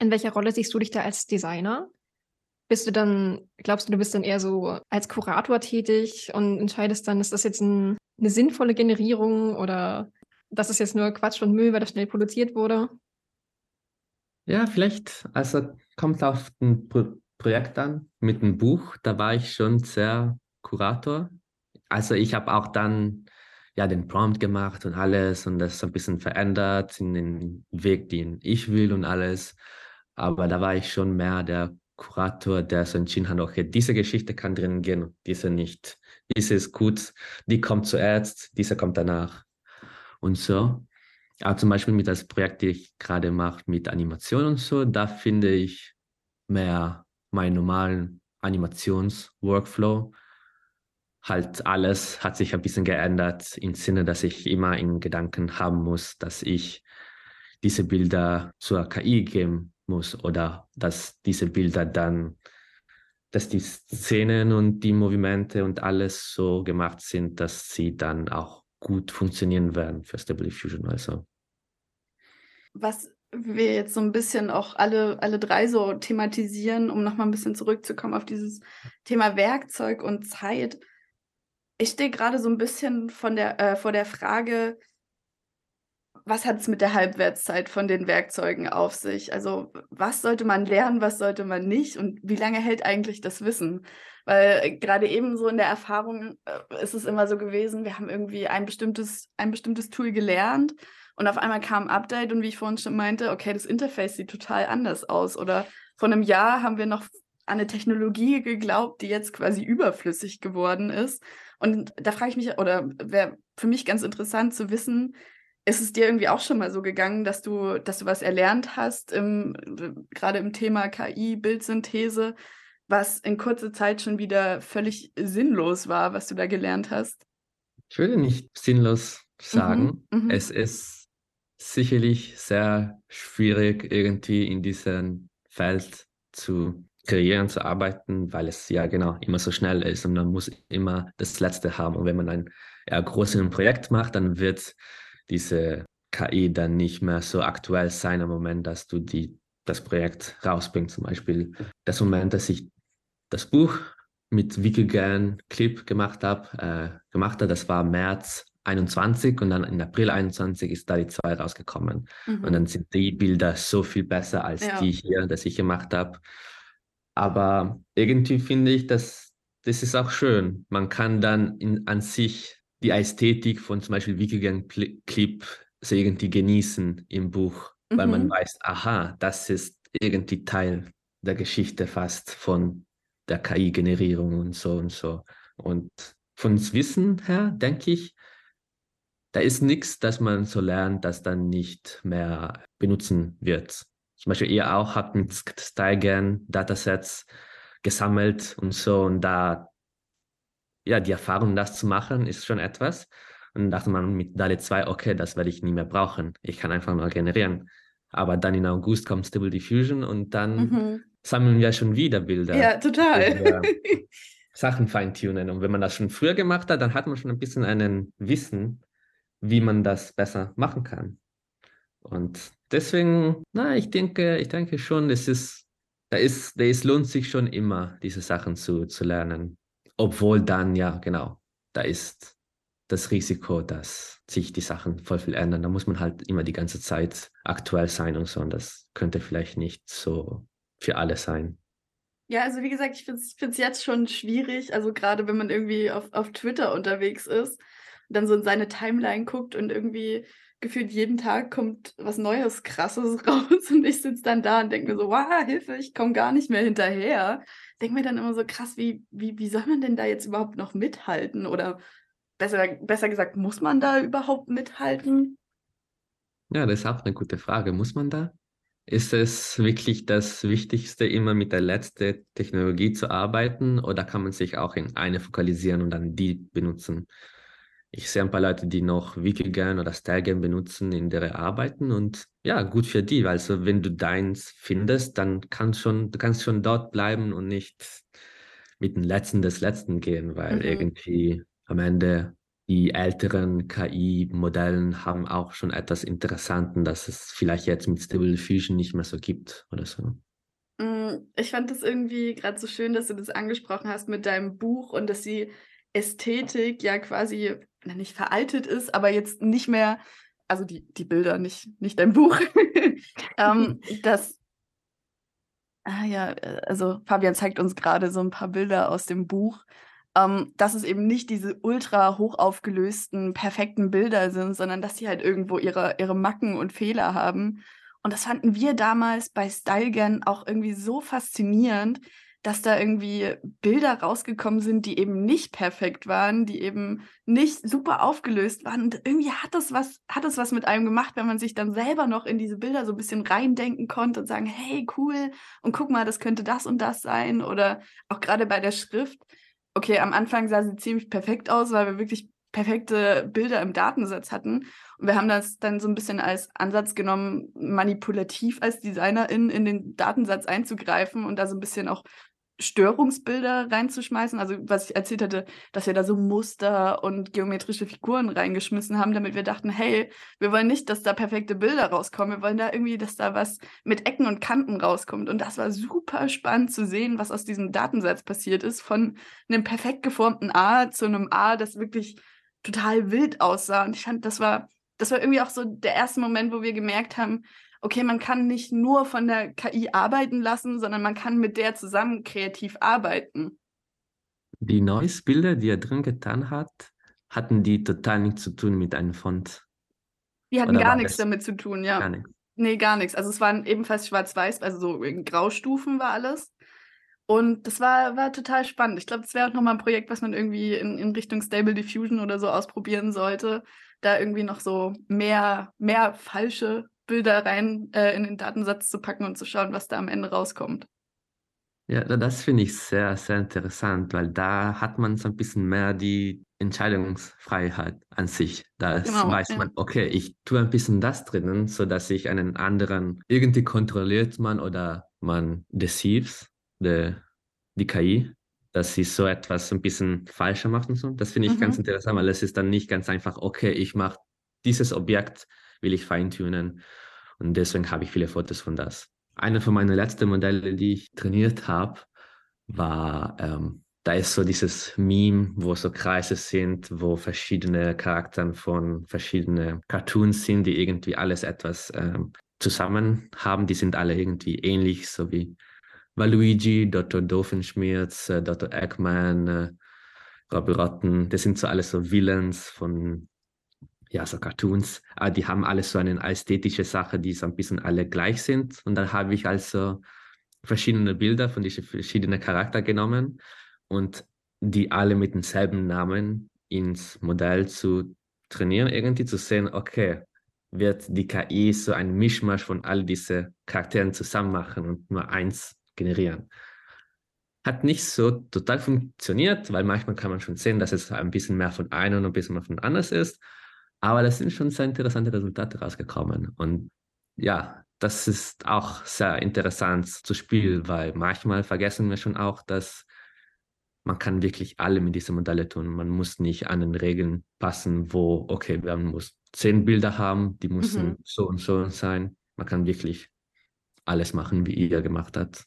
In welcher Rolle siehst du dich da als Designer? Bist du dann, glaubst du, du bist dann eher so als Kurator tätig und entscheidest dann, ist das jetzt ein, eine sinnvolle Generierung oder das ist jetzt nur Quatsch und Müll, weil das schnell produziert wurde? Ja, vielleicht, also kommt auf ein Pro Projekt an mit einem Buch, da war ich schon sehr Kurator also ich habe auch dann ja den Prompt gemacht und alles und das ein bisschen verändert in den Weg, den ich will und alles. Aber da war ich schon mehr der Kurator, der so entschieden hat, okay, diese Geschichte kann drin gehen, diese nicht. Diese ist gut, die kommt zuerst, diese kommt danach. Und so. Aber zum Beispiel mit das Projekt, das ich gerade mache mit Animation und so, da finde ich mehr meinen normalen Animationsworkflow halt alles hat sich ein bisschen geändert im Sinne, dass ich immer in Gedanken haben muss, dass ich diese Bilder zur KI geben muss oder dass diese Bilder dann, dass die Szenen und die Movimente und alles so gemacht sind, dass sie dann auch gut funktionieren werden für Stable Diffusion. Also. Was wir jetzt so ein bisschen auch alle, alle drei so thematisieren, um nochmal ein bisschen zurückzukommen auf dieses Thema Werkzeug und Zeit ich stehe gerade so ein bisschen von der, äh, vor der Frage, was hat es mit der Halbwertszeit von den Werkzeugen auf sich? Also was sollte man lernen, was sollte man nicht und wie lange hält eigentlich das Wissen? Weil äh, gerade eben so in der Erfahrung äh, ist es immer so gewesen, wir haben irgendwie ein bestimmtes, ein bestimmtes Tool gelernt und auf einmal kam ein Update und wie ich vorhin schon meinte, okay, das Interface sieht total anders aus. Oder vor einem Jahr haben wir noch an eine Technologie geglaubt, die jetzt quasi überflüssig geworden ist. Und da frage ich mich, oder wäre für mich ganz interessant zu wissen, ist es dir irgendwie auch schon mal so gegangen, dass du, dass du was erlernt hast, im, gerade im Thema KI, Bildsynthese, was in kurzer Zeit schon wieder völlig sinnlos war, was du da gelernt hast? Ich würde nicht sinnlos sagen. Mhm, mhm. es ist sicherlich sehr schwierig, irgendwie in diesem Feld zu kreieren, zu arbeiten, weil es ja genau immer so schnell ist und man muss immer das Letzte haben. Und wenn man ein eher großes Projekt macht, dann wird diese KI dann nicht mehr so aktuell sein im Moment, dass du die, das Projekt rausbringst. Zum Beispiel das Moment, dass ich das Buch mit Wikigern Clip gemacht habe, äh, gemacht habe, das war März 21 und dann in April 21 ist da die 2 rausgekommen. Mhm. Und dann sind die Bilder so viel besser als ja. die hier, das ich gemacht habe. Aber irgendwie finde ich, dass das ist auch schön. Man kann dann in, an sich die Ästhetik von zum Beispiel Wikigen Clip so irgendwie genießen im Buch, mhm. weil man mhm. weiß, aha, das ist irgendwie Teil der Geschichte fast von der KI-Generierung und so und so. Und von Wissen her denke ich, da ist nichts, das man so lernt, das dann nicht mehr benutzen wird zum Beispiel ihr auch habt mit Steigen Datasets gesammelt und so und da ja die Erfahrung, das zu machen, ist schon etwas. Und dann dachte man mit DALI 2, okay, das werde ich nie mehr brauchen. Ich kann einfach nur generieren. Aber dann in August kommt Stable Diffusion und dann mhm. sammeln wir schon wieder Bilder. Ja, total. Sachen feintunen. Und wenn man das schon früher gemacht hat, dann hat man schon ein bisschen einen Wissen, wie man das besser machen kann. Und deswegen, na, ich denke, ich denke schon, es ist, da ist, da lohnt sich schon immer, diese Sachen zu, zu lernen. Obwohl dann, ja, genau, da ist das Risiko, dass sich die Sachen voll viel ändern. Da muss man halt immer die ganze Zeit aktuell sein und so. Und das könnte vielleicht nicht so für alle sein. Ja, also wie gesagt, ich finde es jetzt schon schwierig. Also gerade wenn man irgendwie auf, auf Twitter unterwegs ist und dann so in seine Timeline guckt und irgendwie gefühlt jeden Tag kommt was Neues, Krasses raus und ich sitze dann da und denke mir so, wow, Hilfe, ich komme gar nicht mehr hinterher. Denke mir dann immer so, krass, wie, wie, wie soll man denn da jetzt überhaupt noch mithalten? Oder besser, besser gesagt, muss man da überhaupt mithalten? Ja, das ist auch eine gute Frage. Muss man da? Ist es wirklich das Wichtigste, immer mit der letzten Technologie zu arbeiten oder kann man sich auch in eine fokalisieren und dann die benutzen? Ich sehe ein paar Leute, die noch Wikigen oder Stagen benutzen in der Arbeiten und ja, gut für die. Also wenn du deins findest, dann kannst schon, du kannst schon dort bleiben und nicht mit dem Letzten des Letzten gehen, weil mhm. irgendwie am Ende die älteren KI-Modellen haben auch schon etwas Interessanten, dass es vielleicht jetzt mit Stable Diffusion nicht mehr so gibt oder so. Mm, ich fand das irgendwie gerade so schön, dass du das angesprochen hast mit deinem Buch und dass die Ästhetik ja quasi nicht veraltet ist, aber jetzt nicht mehr, also die, die Bilder, nicht, nicht dein Buch, ähm, dass Ah ja, äh, also Fabian zeigt uns gerade so ein paar Bilder aus dem Buch ähm, dass es eben nicht diese ultra hoch aufgelösten, perfekten Bilder sind, sondern dass sie halt irgendwo ihre, ihre Macken und Fehler haben. Und das fanden wir damals bei StyleGAN auch irgendwie so faszinierend, dass da irgendwie Bilder rausgekommen sind, die eben nicht perfekt waren, die eben nicht super aufgelöst waren. Und irgendwie hat das was, hat das was mit einem gemacht, wenn man sich dann selber noch in diese Bilder so ein bisschen reindenken konnte und sagen, hey, cool, und guck mal, das könnte das und das sein. Oder auch gerade bei der Schrift okay, am Anfang sah sie ziemlich perfekt aus, weil wir wirklich perfekte Bilder im Datensatz hatten. Und wir haben das dann so ein bisschen als Ansatz genommen, manipulativ als Designerin in den Datensatz einzugreifen und da so ein bisschen auch Störungsbilder reinzuschmeißen. Also was ich erzählt hatte, dass wir da so Muster und geometrische Figuren reingeschmissen haben, damit wir dachten, hey, wir wollen nicht, dass da perfekte Bilder rauskommen. Wir wollen da irgendwie, dass da was mit Ecken und Kanten rauskommt. Und das war super spannend zu sehen, was aus diesem Datensatz passiert ist. Von einem perfekt geformten A zu einem A, das wirklich total wild aussah. Und ich fand, das war, das war irgendwie auch so der erste Moment, wo wir gemerkt haben, okay, man kann nicht nur von der KI arbeiten lassen, sondern man kann mit der zusammen kreativ arbeiten. Die Noise-Bilder, die er drin getan hat, hatten die total nichts zu tun mit einem Font. Die hatten Oder gar nichts damit zu tun, ja. Gar nichts. Nee, gar nichts. Also es waren ebenfalls schwarz-weiß, also so in Graustufen war alles. Und das war, war total spannend. Ich glaube, das wäre auch nochmal ein Projekt, was man irgendwie in, in Richtung Stable Diffusion oder so ausprobieren sollte. Da irgendwie noch so mehr, mehr falsche Bilder rein äh, in den Datensatz zu packen und zu schauen, was da am Ende rauskommt. Ja, das finde ich sehr, sehr interessant, weil da hat man so ein bisschen mehr die Entscheidungsfreiheit an sich. Da genau, weiß ja. man, okay, ich tue ein bisschen das drinnen, sodass ich einen anderen, irgendwie kontrolliert man oder man deceives die, die KI, dass sie so etwas ein bisschen falscher macht und so. Das finde ich mhm. ganz interessant, weil es ist dann nicht ganz einfach, okay, ich mache dieses Objekt will ich feintunen. Und deswegen habe ich viele Fotos von das. Eine von meinen letzten Modellen, die ich trainiert habe, war, ähm, da ist so dieses Meme, wo so Kreise sind, wo verschiedene Charaktere von verschiedenen Cartoons sind, die irgendwie alles etwas ähm, zusammen haben. Die sind alle irgendwie ähnlich, so wie Waluigi, Dr. Doofenschmirz, äh, Dr. Eggman, äh, Robbie Rotten. Das sind so alles so Villains von ja, so Cartoons, äh, die haben alles so eine ästhetische Sache, die so ein bisschen alle gleich sind. Und dann habe ich also verschiedene Bilder von diesen verschiedenen Charakteren genommen und die alle mit demselben Namen ins Modell zu trainieren, irgendwie zu sehen, okay, wird die KI so ein Mischmasch von all diesen Charakteren zusammen machen und nur eins generieren. Hat nicht so total funktioniert, weil manchmal kann man schon sehen, dass es ein bisschen mehr von einem und ein bisschen mehr von anders ist. Aber das sind schon sehr interessante Resultate rausgekommen. Und ja, das ist auch sehr interessant zu spielen, weil manchmal vergessen wir schon auch, dass man kann wirklich alle mit diesen Modelle tun. Man muss nicht an den Regeln passen, wo, okay, man muss zehn Bilder haben, die müssen mhm. so und so sein. Man kann wirklich alles machen, wie ihr gemacht habt.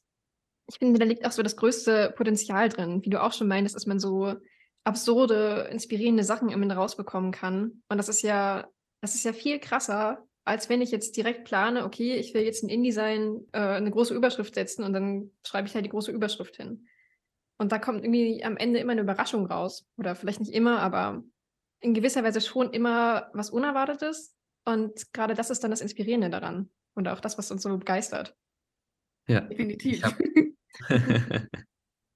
Ich finde, da liegt auch so das größte Potenzial drin, wie du auch schon meintest, dass man so absurde, inspirierende Sachen Ende rausbekommen kann. Und das ist ja, das ist ja viel krasser, als wenn ich jetzt direkt plane, okay, ich will jetzt in InDesign äh, eine große Überschrift setzen und dann schreibe ich halt die große Überschrift hin. Und da kommt irgendwie am Ende immer eine Überraschung raus. Oder vielleicht nicht immer, aber in gewisser Weise schon immer was Unerwartetes. Und gerade das ist dann das Inspirierende daran. Und auch das, was uns so begeistert. Ja, definitiv.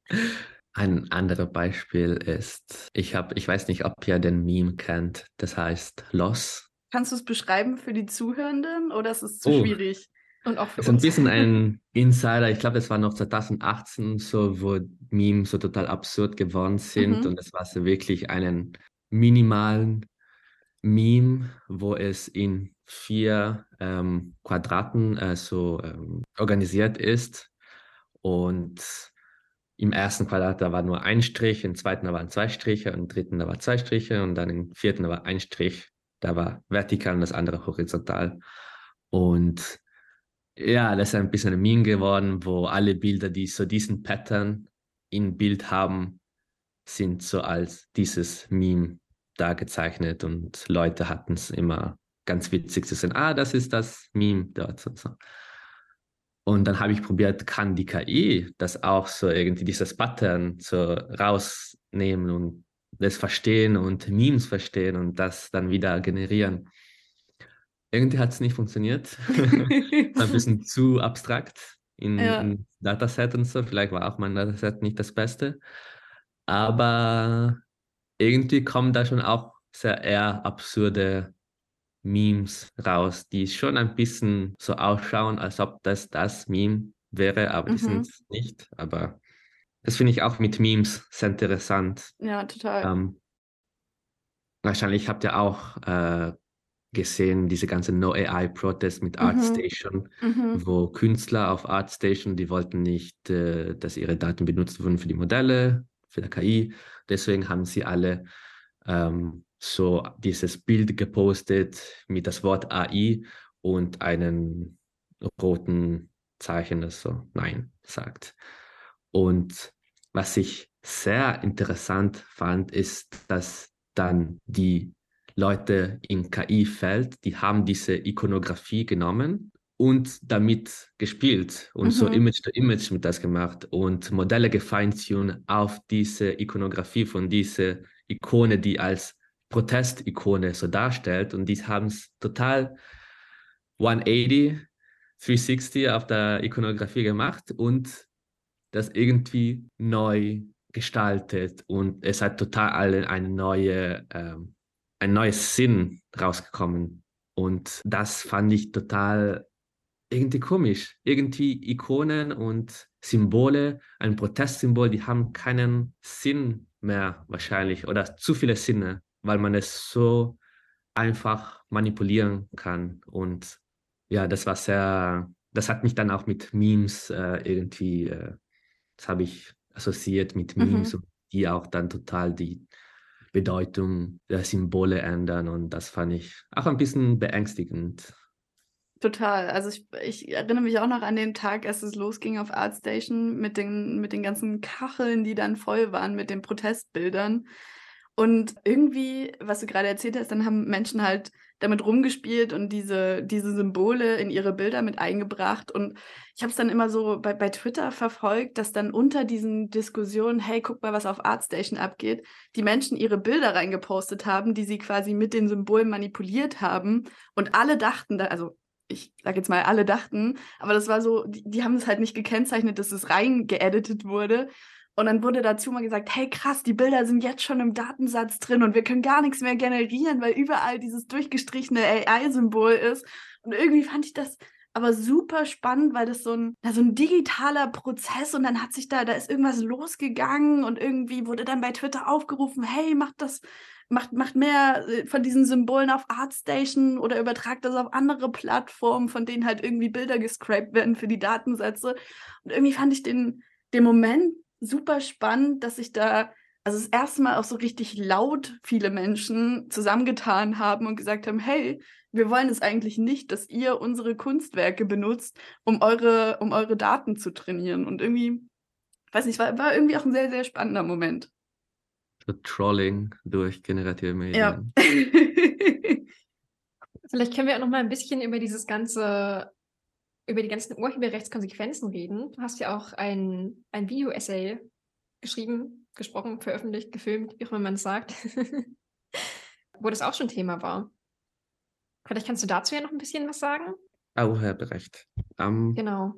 Ein anderes Beispiel ist, ich habe, ich weiß nicht, ob ihr den Meme kennt, das heißt Loss. Kannst du es beschreiben für die Zuhörenden oder ist es zu oh, schwierig? Und auch für ist uns. ein bisschen ein Insider. Ich glaube, es war noch 2018 so, wo Memes so total absurd geworden sind. Mhm. Und es war so wirklich einen minimalen Meme, wo es in vier ähm, Quadraten äh, so ähm, organisiert ist. Und im ersten Quadrat da war nur ein Strich, im zweiten da waren zwei Striche, im dritten da war zwei Striche und dann im vierten da war ein Strich, da war vertikal und das andere horizontal. Und ja, das ist ein bisschen ein Meme geworden, wo alle Bilder, die so diesen Pattern im Bild haben, sind so als dieses Meme da gezeichnet und Leute hatten es immer ganz witzig zu sehen, ah, das ist das Meme dort und so. Und dann habe ich probiert, kann die KI das auch so irgendwie dieses Pattern so rausnehmen und das verstehen und Memes verstehen und das dann wieder generieren irgendwie hat es nicht funktioniert. ein bisschen zu abstrakt in, ja. in Dataset und so. Vielleicht war auch mein Dataset nicht das Beste. Aber irgendwie kommen da schon auch sehr eher absurde Memes raus, die schon ein bisschen so ausschauen, als ob das das Meme wäre, aber mhm. die sind es nicht. Aber das finde ich auch mit Memes sehr interessant. Ja, total. Ähm, wahrscheinlich habt ihr auch äh, gesehen, diese ganze No-AI-Protest mit mhm. ArtStation, mhm. wo Künstler auf ArtStation, die wollten nicht, äh, dass ihre Daten benutzt wurden für die Modelle, für die KI. Deswegen haben sie alle ähm, so dieses Bild gepostet mit das Wort AI und einen roten Zeichen, das so Nein sagt. Und was ich sehr interessant fand, ist, dass dann die Leute im KI-Feld, die haben diese Ikonografie genommen und damit gespielt und mhm. so Image to Image mit das gemacht und Modelle gefeintuned auf diese Ikonografie von dieser Ikone, die als Protestikone so darstellt und die haben es total 180, 360 auf der Ikonografie gemacht und das irgendwie neu gestaltet und es hat total eine neue ähm, ein neues Sinn rausgekommen. Und das fand ich total irgendwie komisch. Irgendwie Ikonen und Symbole, ein Protestsymbol, die haben keinen Sinn mehr wahrscheinlich oder zu viele Sinne, weil man es so einfach manipulieren kann. Und ja, das war sehr, das hat mich dann auch mit Memes äh, irgendwie, äh, das habe ich assoziiert mit Memes, mhm. die auch dann total die Bedeutung der Symbole ändern und das fand ich auch ein bisschen beängstigend. Total. Also ich, ich, erinnere mich auch noch an den Tag, als es losging auf ArtStation mit den, mit den ganzen Kacheln, die dann voll waren mit den Protestbildern. Und irgendwie, was du gerade erzählt hast, dann haben Menschen halt damit rumgespielt und diese, diese Symbole in ihre Bilder mit eingebracht. Und ich habe es dann immer so bei, bei Twitter verfolgt, dass dann unter diesen Diskussionen, hey, guck mal, was auf ArtStation abgeht, die Menschen ihre Bilder reingepostet haben, die sie quasi mit den Symbolen manipuliert haben. Und alle dachten, da, also ich sage jetzt mal, alle dachten, aber das war so, die, die haben es halt nicht gekennzeichnet, dass es reingeeditet wurde. Und dann wurde dazu mal gesagt, hey krass, die Bilder sind jetzt schon im Datensatz drin und wir können gar nichts mehr generieren, weil überall dieses durchgestrichene AI-Symbol ist. Und irgendwie fand ich das aber super spannend, weil das so ein, so ein digitaler Prozess und dann hat sich da, da ist irgendwas losgegangen und irgendwie wurde dann bei Twitter aufgerufen, hey, macht das, macht, macht mehr äh, von diesen Symbolen auf ArtStation oder übertragt das auf andere Plattformen, von denen halt irgendwie Bilder gescraped werden für die Datensätze. Und irgendwie fand ich den, den Moment super spannend, dass sich da also das erste Mal auch so richtig laut viele Menschen zusammengetan haben und gesagt haben, hey, wir wollen es eigentlich nicht, dass ihr unsere Kunstwerke benutzt, um eure, um eure Daten zu trainieren. Und irgendwie, weiß nicht, war, war irgendwie auch ein sehr, sehr spannender Moment. So Trolling durch generative Medien. Ja. Vielleicht können wir auch noch mal ein bisschen über dieses ganze, über die ganzen Urheberrechtskonsequenzen reden. Du hast ja auch ein, ein Video-Essay geschrieben, gesprochen, veröffentlicht, gefilmt, wie auch immer man es sagt, wo das auch schon Thema war. Vielleicht kannst du dazu ja noch ein bisschen was sagen? Ah, Urheberrecht. Um, genau.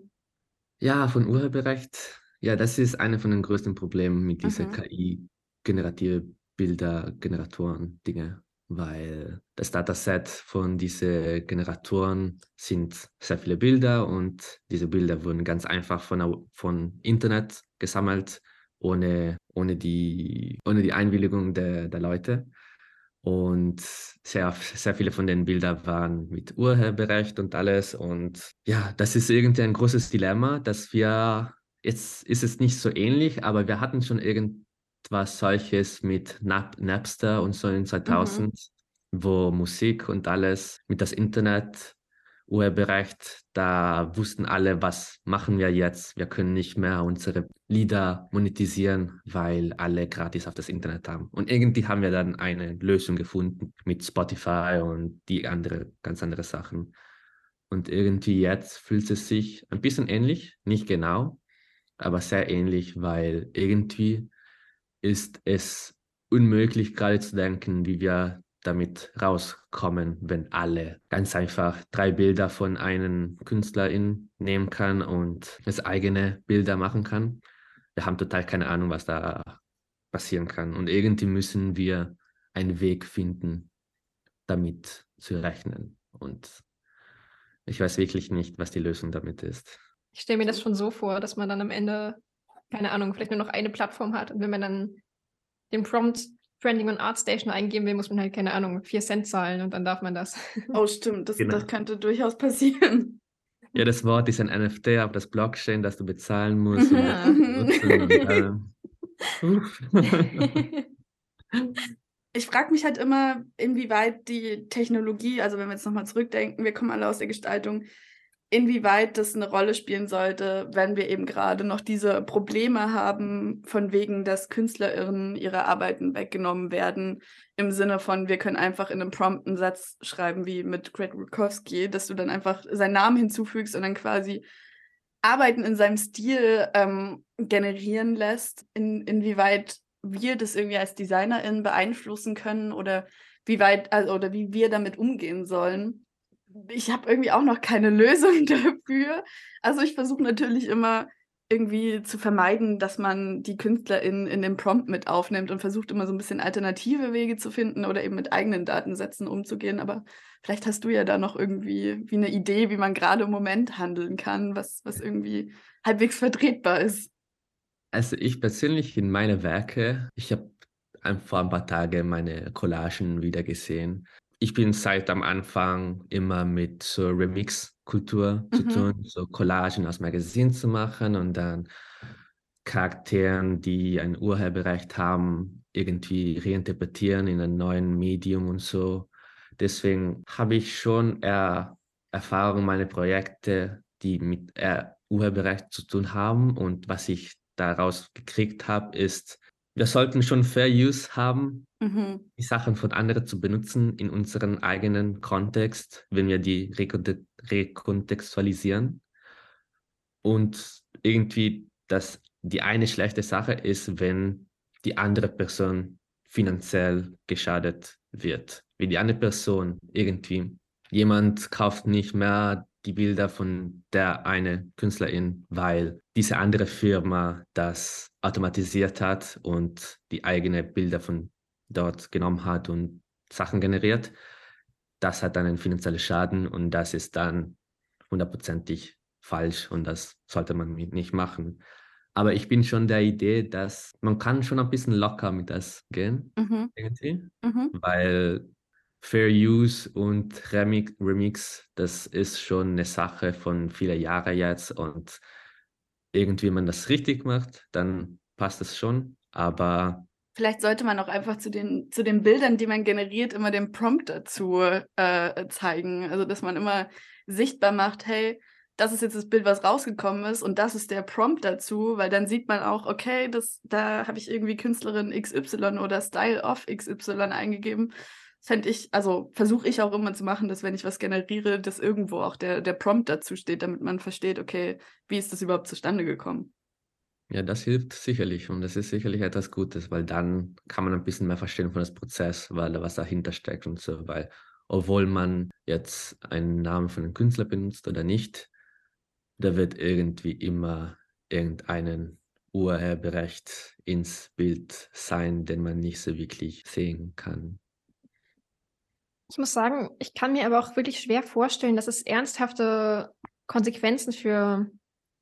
Ja, von Urheberrecht. Ja, das ist eine von den größten Problemen mit dieser mhm. KI-generative Bilder-Generatoren-Dinge, weil das Dataset von diesen Generatoren sind sehr viele Bilder und diese Bilder wurden ganz einfach von, von Internet gesammelt ohne, ohne, die, ohne die Einwilligung der, der Leute. Und sehr, sehr viele von den Bildern waren mit Urheberrecht und alles. Und ja, das ist irgendwie ein großes Dilemma, dass wir, jetzt ist es nicht so ähnlich, aber wir hatten schon irgendwas solches mit Nap Napster und so in 2000, mhm. wo Musik und alles mit das Internet Urheberrecht, da wussten alle, was machen wir jetzt? Wir können nicht mehr unsere Lieder monetisieren, weil alle gratis auf das Internet haben. Und irgendwie haben wir dann eine Lösung gefunden mit Spotify und die andere, ganz andere Sachen. Und irgendwie jetzt fühlt es sich ein bisschen ähnlich, nicht genau, aber sehr ähnlich, weil irgendwie ist es unmöglich gerade zu denken, wie wir damit rauskommen, wenn alle ganz einfach drei Bilder von einem Künstlerin nehmen kann und das eigene Bilder machen kann. Wir haben total keine Ahnung, was da passieren kann. Und irgendwie müssen wir einen Weg finden, damit zu rechnen. Und ich weiß wirklich nicht, was die Lösung damit ist. Ich stelle mir das schon so vor, dass man dann am Ende, keine Ahnung, vielleicht nur noch eine Plattform hat. Und wenn man dann den Prompt Trending und Artstation eingeben will, muss man halt, keine Ahnung, 4 Cent zahlen und dann darf man das. Oh, stimmt, das, genau. das könnte durchaus passieren. Ja, das Wort ist ein NFT auf das Blockchain, das du bezahlen musst. Ja. ich frage mich halt immer, inwieweit die Technologie, also wenn wir jetzt nochmal zurückdenken, wir kommen alle aus der Gestaltung, inwieweit das eine Rolle spielen sollte, wenn wir eben gerade noch diese Probleme haben, von wegen, dass KünstlerInnen ihre Arbeiten weggenommen werden, im Sinne von, wir können einfach in einem Prompt einen Satz schreiben, wie mit Greg Rukowski, dass du dann einfach seinen Namen hinzufügst und dann quasi Arbeiten in seinem Stil ähm, generieren lässt, in, inwieweit wir das irgendwie als DesignerInnen beeinflussen können oder wie weit, also, oder wie wir damit umgehen sollen ich habe irgendwie auch noch keine Lösung dafür. Also ich versuche natürlich immer irgendwie zu vermeiden, dass man die KünstlerInnen in den Prompt mit aufnimmt und versucht immer so ein bisschen alternative Wege zu finden oder eben mit eigenen Datensätzen umzugehen. Aber vielleicht hast du ja da noch irgendwie wie eine Idee, wie man gerade im Moment handeln kann, was, was irgendwie halbwegs vertretbar ist. Also ich persönlich in meine Werke, ich habe vor ein paar Tagen meine Collagen wieder gesehen ich bin seit am Anfang immer mit so Remix-Kultur mhm. zu tun, so Collagen aus Magazinen zu machen und dann Charakteren, die ein Urheberrecht haben, irgendwie reinterpretieren in einem neuen Medium und so. Deswegen habe ich schon eher Erfahrung, meine Projekte, die mit Urheberrecht zu tun haben. Und was ich daraus gekriegt habe, ist, wir sollten schon Fair Use haben, mhm. die Sachen von anderen zu benutzen in unserem eigenen Kontext, wenn wir die rekontextualisieren. Und irgendwie, dass die eine schlechte Sache ist, wenn die andere Person finanziell geschadet wird. Wie die andere Person irgendwie. Jemand kauft nicht mehr die Bilder von der eine Künstlerin, weil diese andere Firma das automatisiert hat und die eigene Bilder von dort genommen hat und Sachen generiert. Das hat dann einen finanziellen Schaden und das ist dann hundertprozentig falsch und das sollte man nicht machen. Aber ich bin schon der Idee, dass man kann schon ein bisschen locker mit das gehen, mhm. mhm. weil Fair Use und Remix, Remix, das ist schon eine Sache von vielen Jahren jetzt und irgendwie, man das richtig macht, dann passt es schon, aber Vielleicht sollte man auch einfach zu den, zu den Bildern, die man generiert, immer den Prompt dazu äh, zeigen. Also, dass man immer sichtbar macht, hey, das ist jetzt das Bild, was rausgekommen ist und das ist der Prompt dazu, weil dann sieht man auch, okay, das, da habe ich irgendwie Künstlerin XY oder Style of XY eingegeben. Fände ich, also versuche ich auch immer zu machen, dass wenn ich was generiere, dass irgendwo auch der, der Prompt dazu steht, damit man versteht, okay, wie ist das überhaupt zustande gekommen. Ja, das hilft sicherlich und das ist sicherlich etwas Gutes, weil dann kann man ein bisschen mehr verstehen von das Prozess, weil was dahinter steckt und so, weil obwohl man jetzt einen Namen von einem Künstler benutzt oder nicht, da wird irgendwie immer irgendeinen Urheberrecht ins Bild sein, den man nicht so wirklich sehen kann. Ich muss sagen, ich kann mir aber auch wirklich schwer vorstellen, dass es ernsthafte Konsequenzen für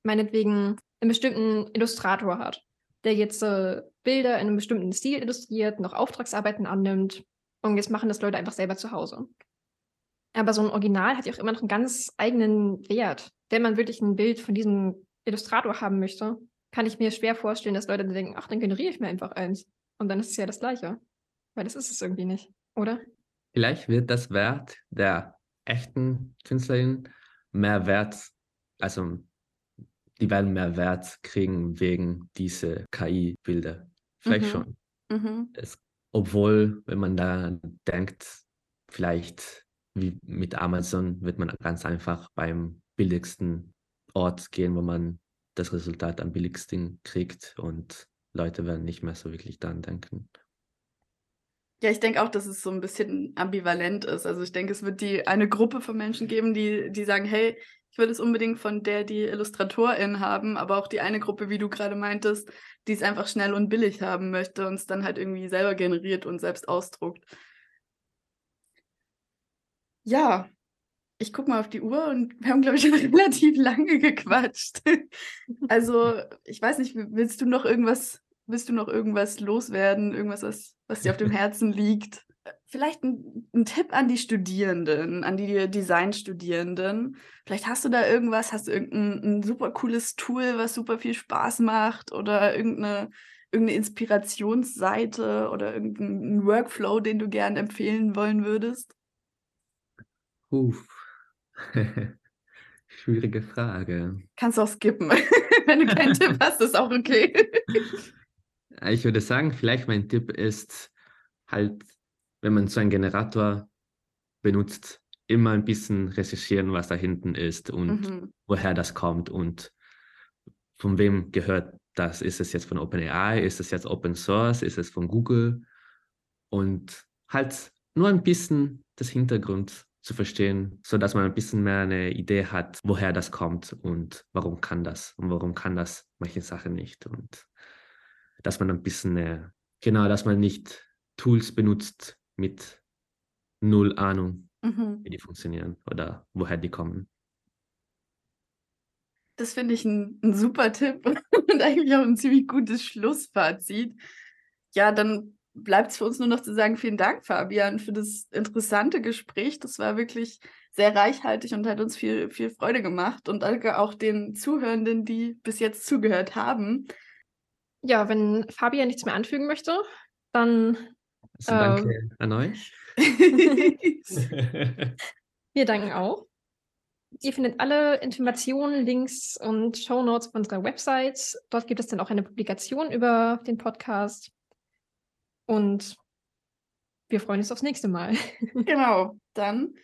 meinetwegen einen bestimmten Illustrator hat, der jetzt äh, Bilder in einem bestimmten Stil illustriert, noch Auftragsarbeiten annimmt und jetzt machen das Leute einfach selber zu Hause. Aber so ein Original hat ja auch immer noch einen ganz eigenen Wert wenn man wirklich ein Bild von diesem Illustrator haben möchte, kann ich mir schwer vorstellen, dass Leute denken, ach, dann generiere ich mir einfach eins. Und dann ist es ja das Gleiche. Weil das ist es irgendwie nicht, oder? Vielleicht wird das Wert der echten Künstlerin mehr Wert, also die werden mehr Wert kriegen wegen dieser KI-Bilder. Vielleicht mhm. schon. Mhm. Es, obwohl, wenn man da denkt, vielleicht wie mit Amazon wird man ganz einfach beim billigsten Ort gehen, wo man das Resultat am billigsten kriegt und Leute werden nicht mehr so wirklich daran denken. Ja, ich denke auch, dass es so ein bisschen ambivalent ist. Also ich denke, es wird die eine Gruppe von Menschen geben, die, die sagen, hey, ich will es unbedingt von der, die Illustratorin haben, aber auch die eine Gruppe, wie du gerade meintest, die es einfach schnell und billig haben möchte und es dann halt irgendwie selber generiert und selbst ausdruckt. Ja, ich gucke mal auf die Uhr und wir haben, glaube ich, relativ lange gequatscht. also, ich weiß nicht, willst du noch irgendwas, willst du noch irgendwas loswerden, irgendwas, was, was dir auf dem Herzen liegt? Vielleicht ein, ein Tipp an die Studierenden, an die Designstudierenden. Vielleicht hast du da irgendwas, hast du irgendein ein super cooles Tool, was super viel Spaß macht oder irgendeine, irgendeine Inspirationsseite oder irgendeinen Workflow, den du gern empfehlen wollen würdest? Uff, Schwierige Frage. Kannst auch skippen. Wenn du keinen Tipp hast, ist auch okay. Ich würde sagen, vielleicht mein Tipp ist halt, wenn man so einen Generator benutzt, immer ein bisschen recherchieren, was da hinten ist und mhm. woher das kommt und von wem gehört das. Ist es jetzt von OpenAI? Ist es jetzt Open Source? Ist es von Google? Und halt nur ein bisschen das Hintergrund zu verstehen, so dass man ein bisschen mehr eine Idee hat, woher das kommt und warum kann das und warum kann das manche Sachen nicht und dass man ein bisschen, äh, genau, dass man nicht Tools benutzt mit null Ahnung, mhm. wie die funktionieren oder woher die kommen. Das finde ich ein, ein super Tipp und eigentlich auch ein ziemlich gutes Schlussfazit. Ja, dann bleibt es für uns nur noch zu sagen, vielen Dank, Fabian, für das interessante Gespräch. Das war wirklich sehr reichhaltig und hat uns viel, viel Freude gemacht. Und danke auch den Zuhörenden, die bis jetzt zugehört haben. Ja, wenn Fabian nichts mehr anfügen möchte, dann. Also danke an euch. Wir danken auch. Ihr findet alle Informationen, Links und Shownotes auf unserer Website. Dort gibt es dann auch eine Publikation über den Podcast. Und wir freuen uns aufs nächste Mal. genau, dann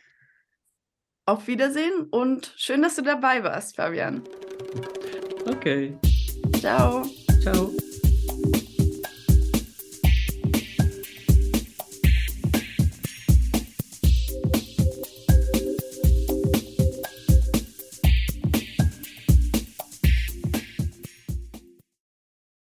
auf Wiedersehen und schön, dass du dabei warst, Fabian. Okay. Ciao. Ciao.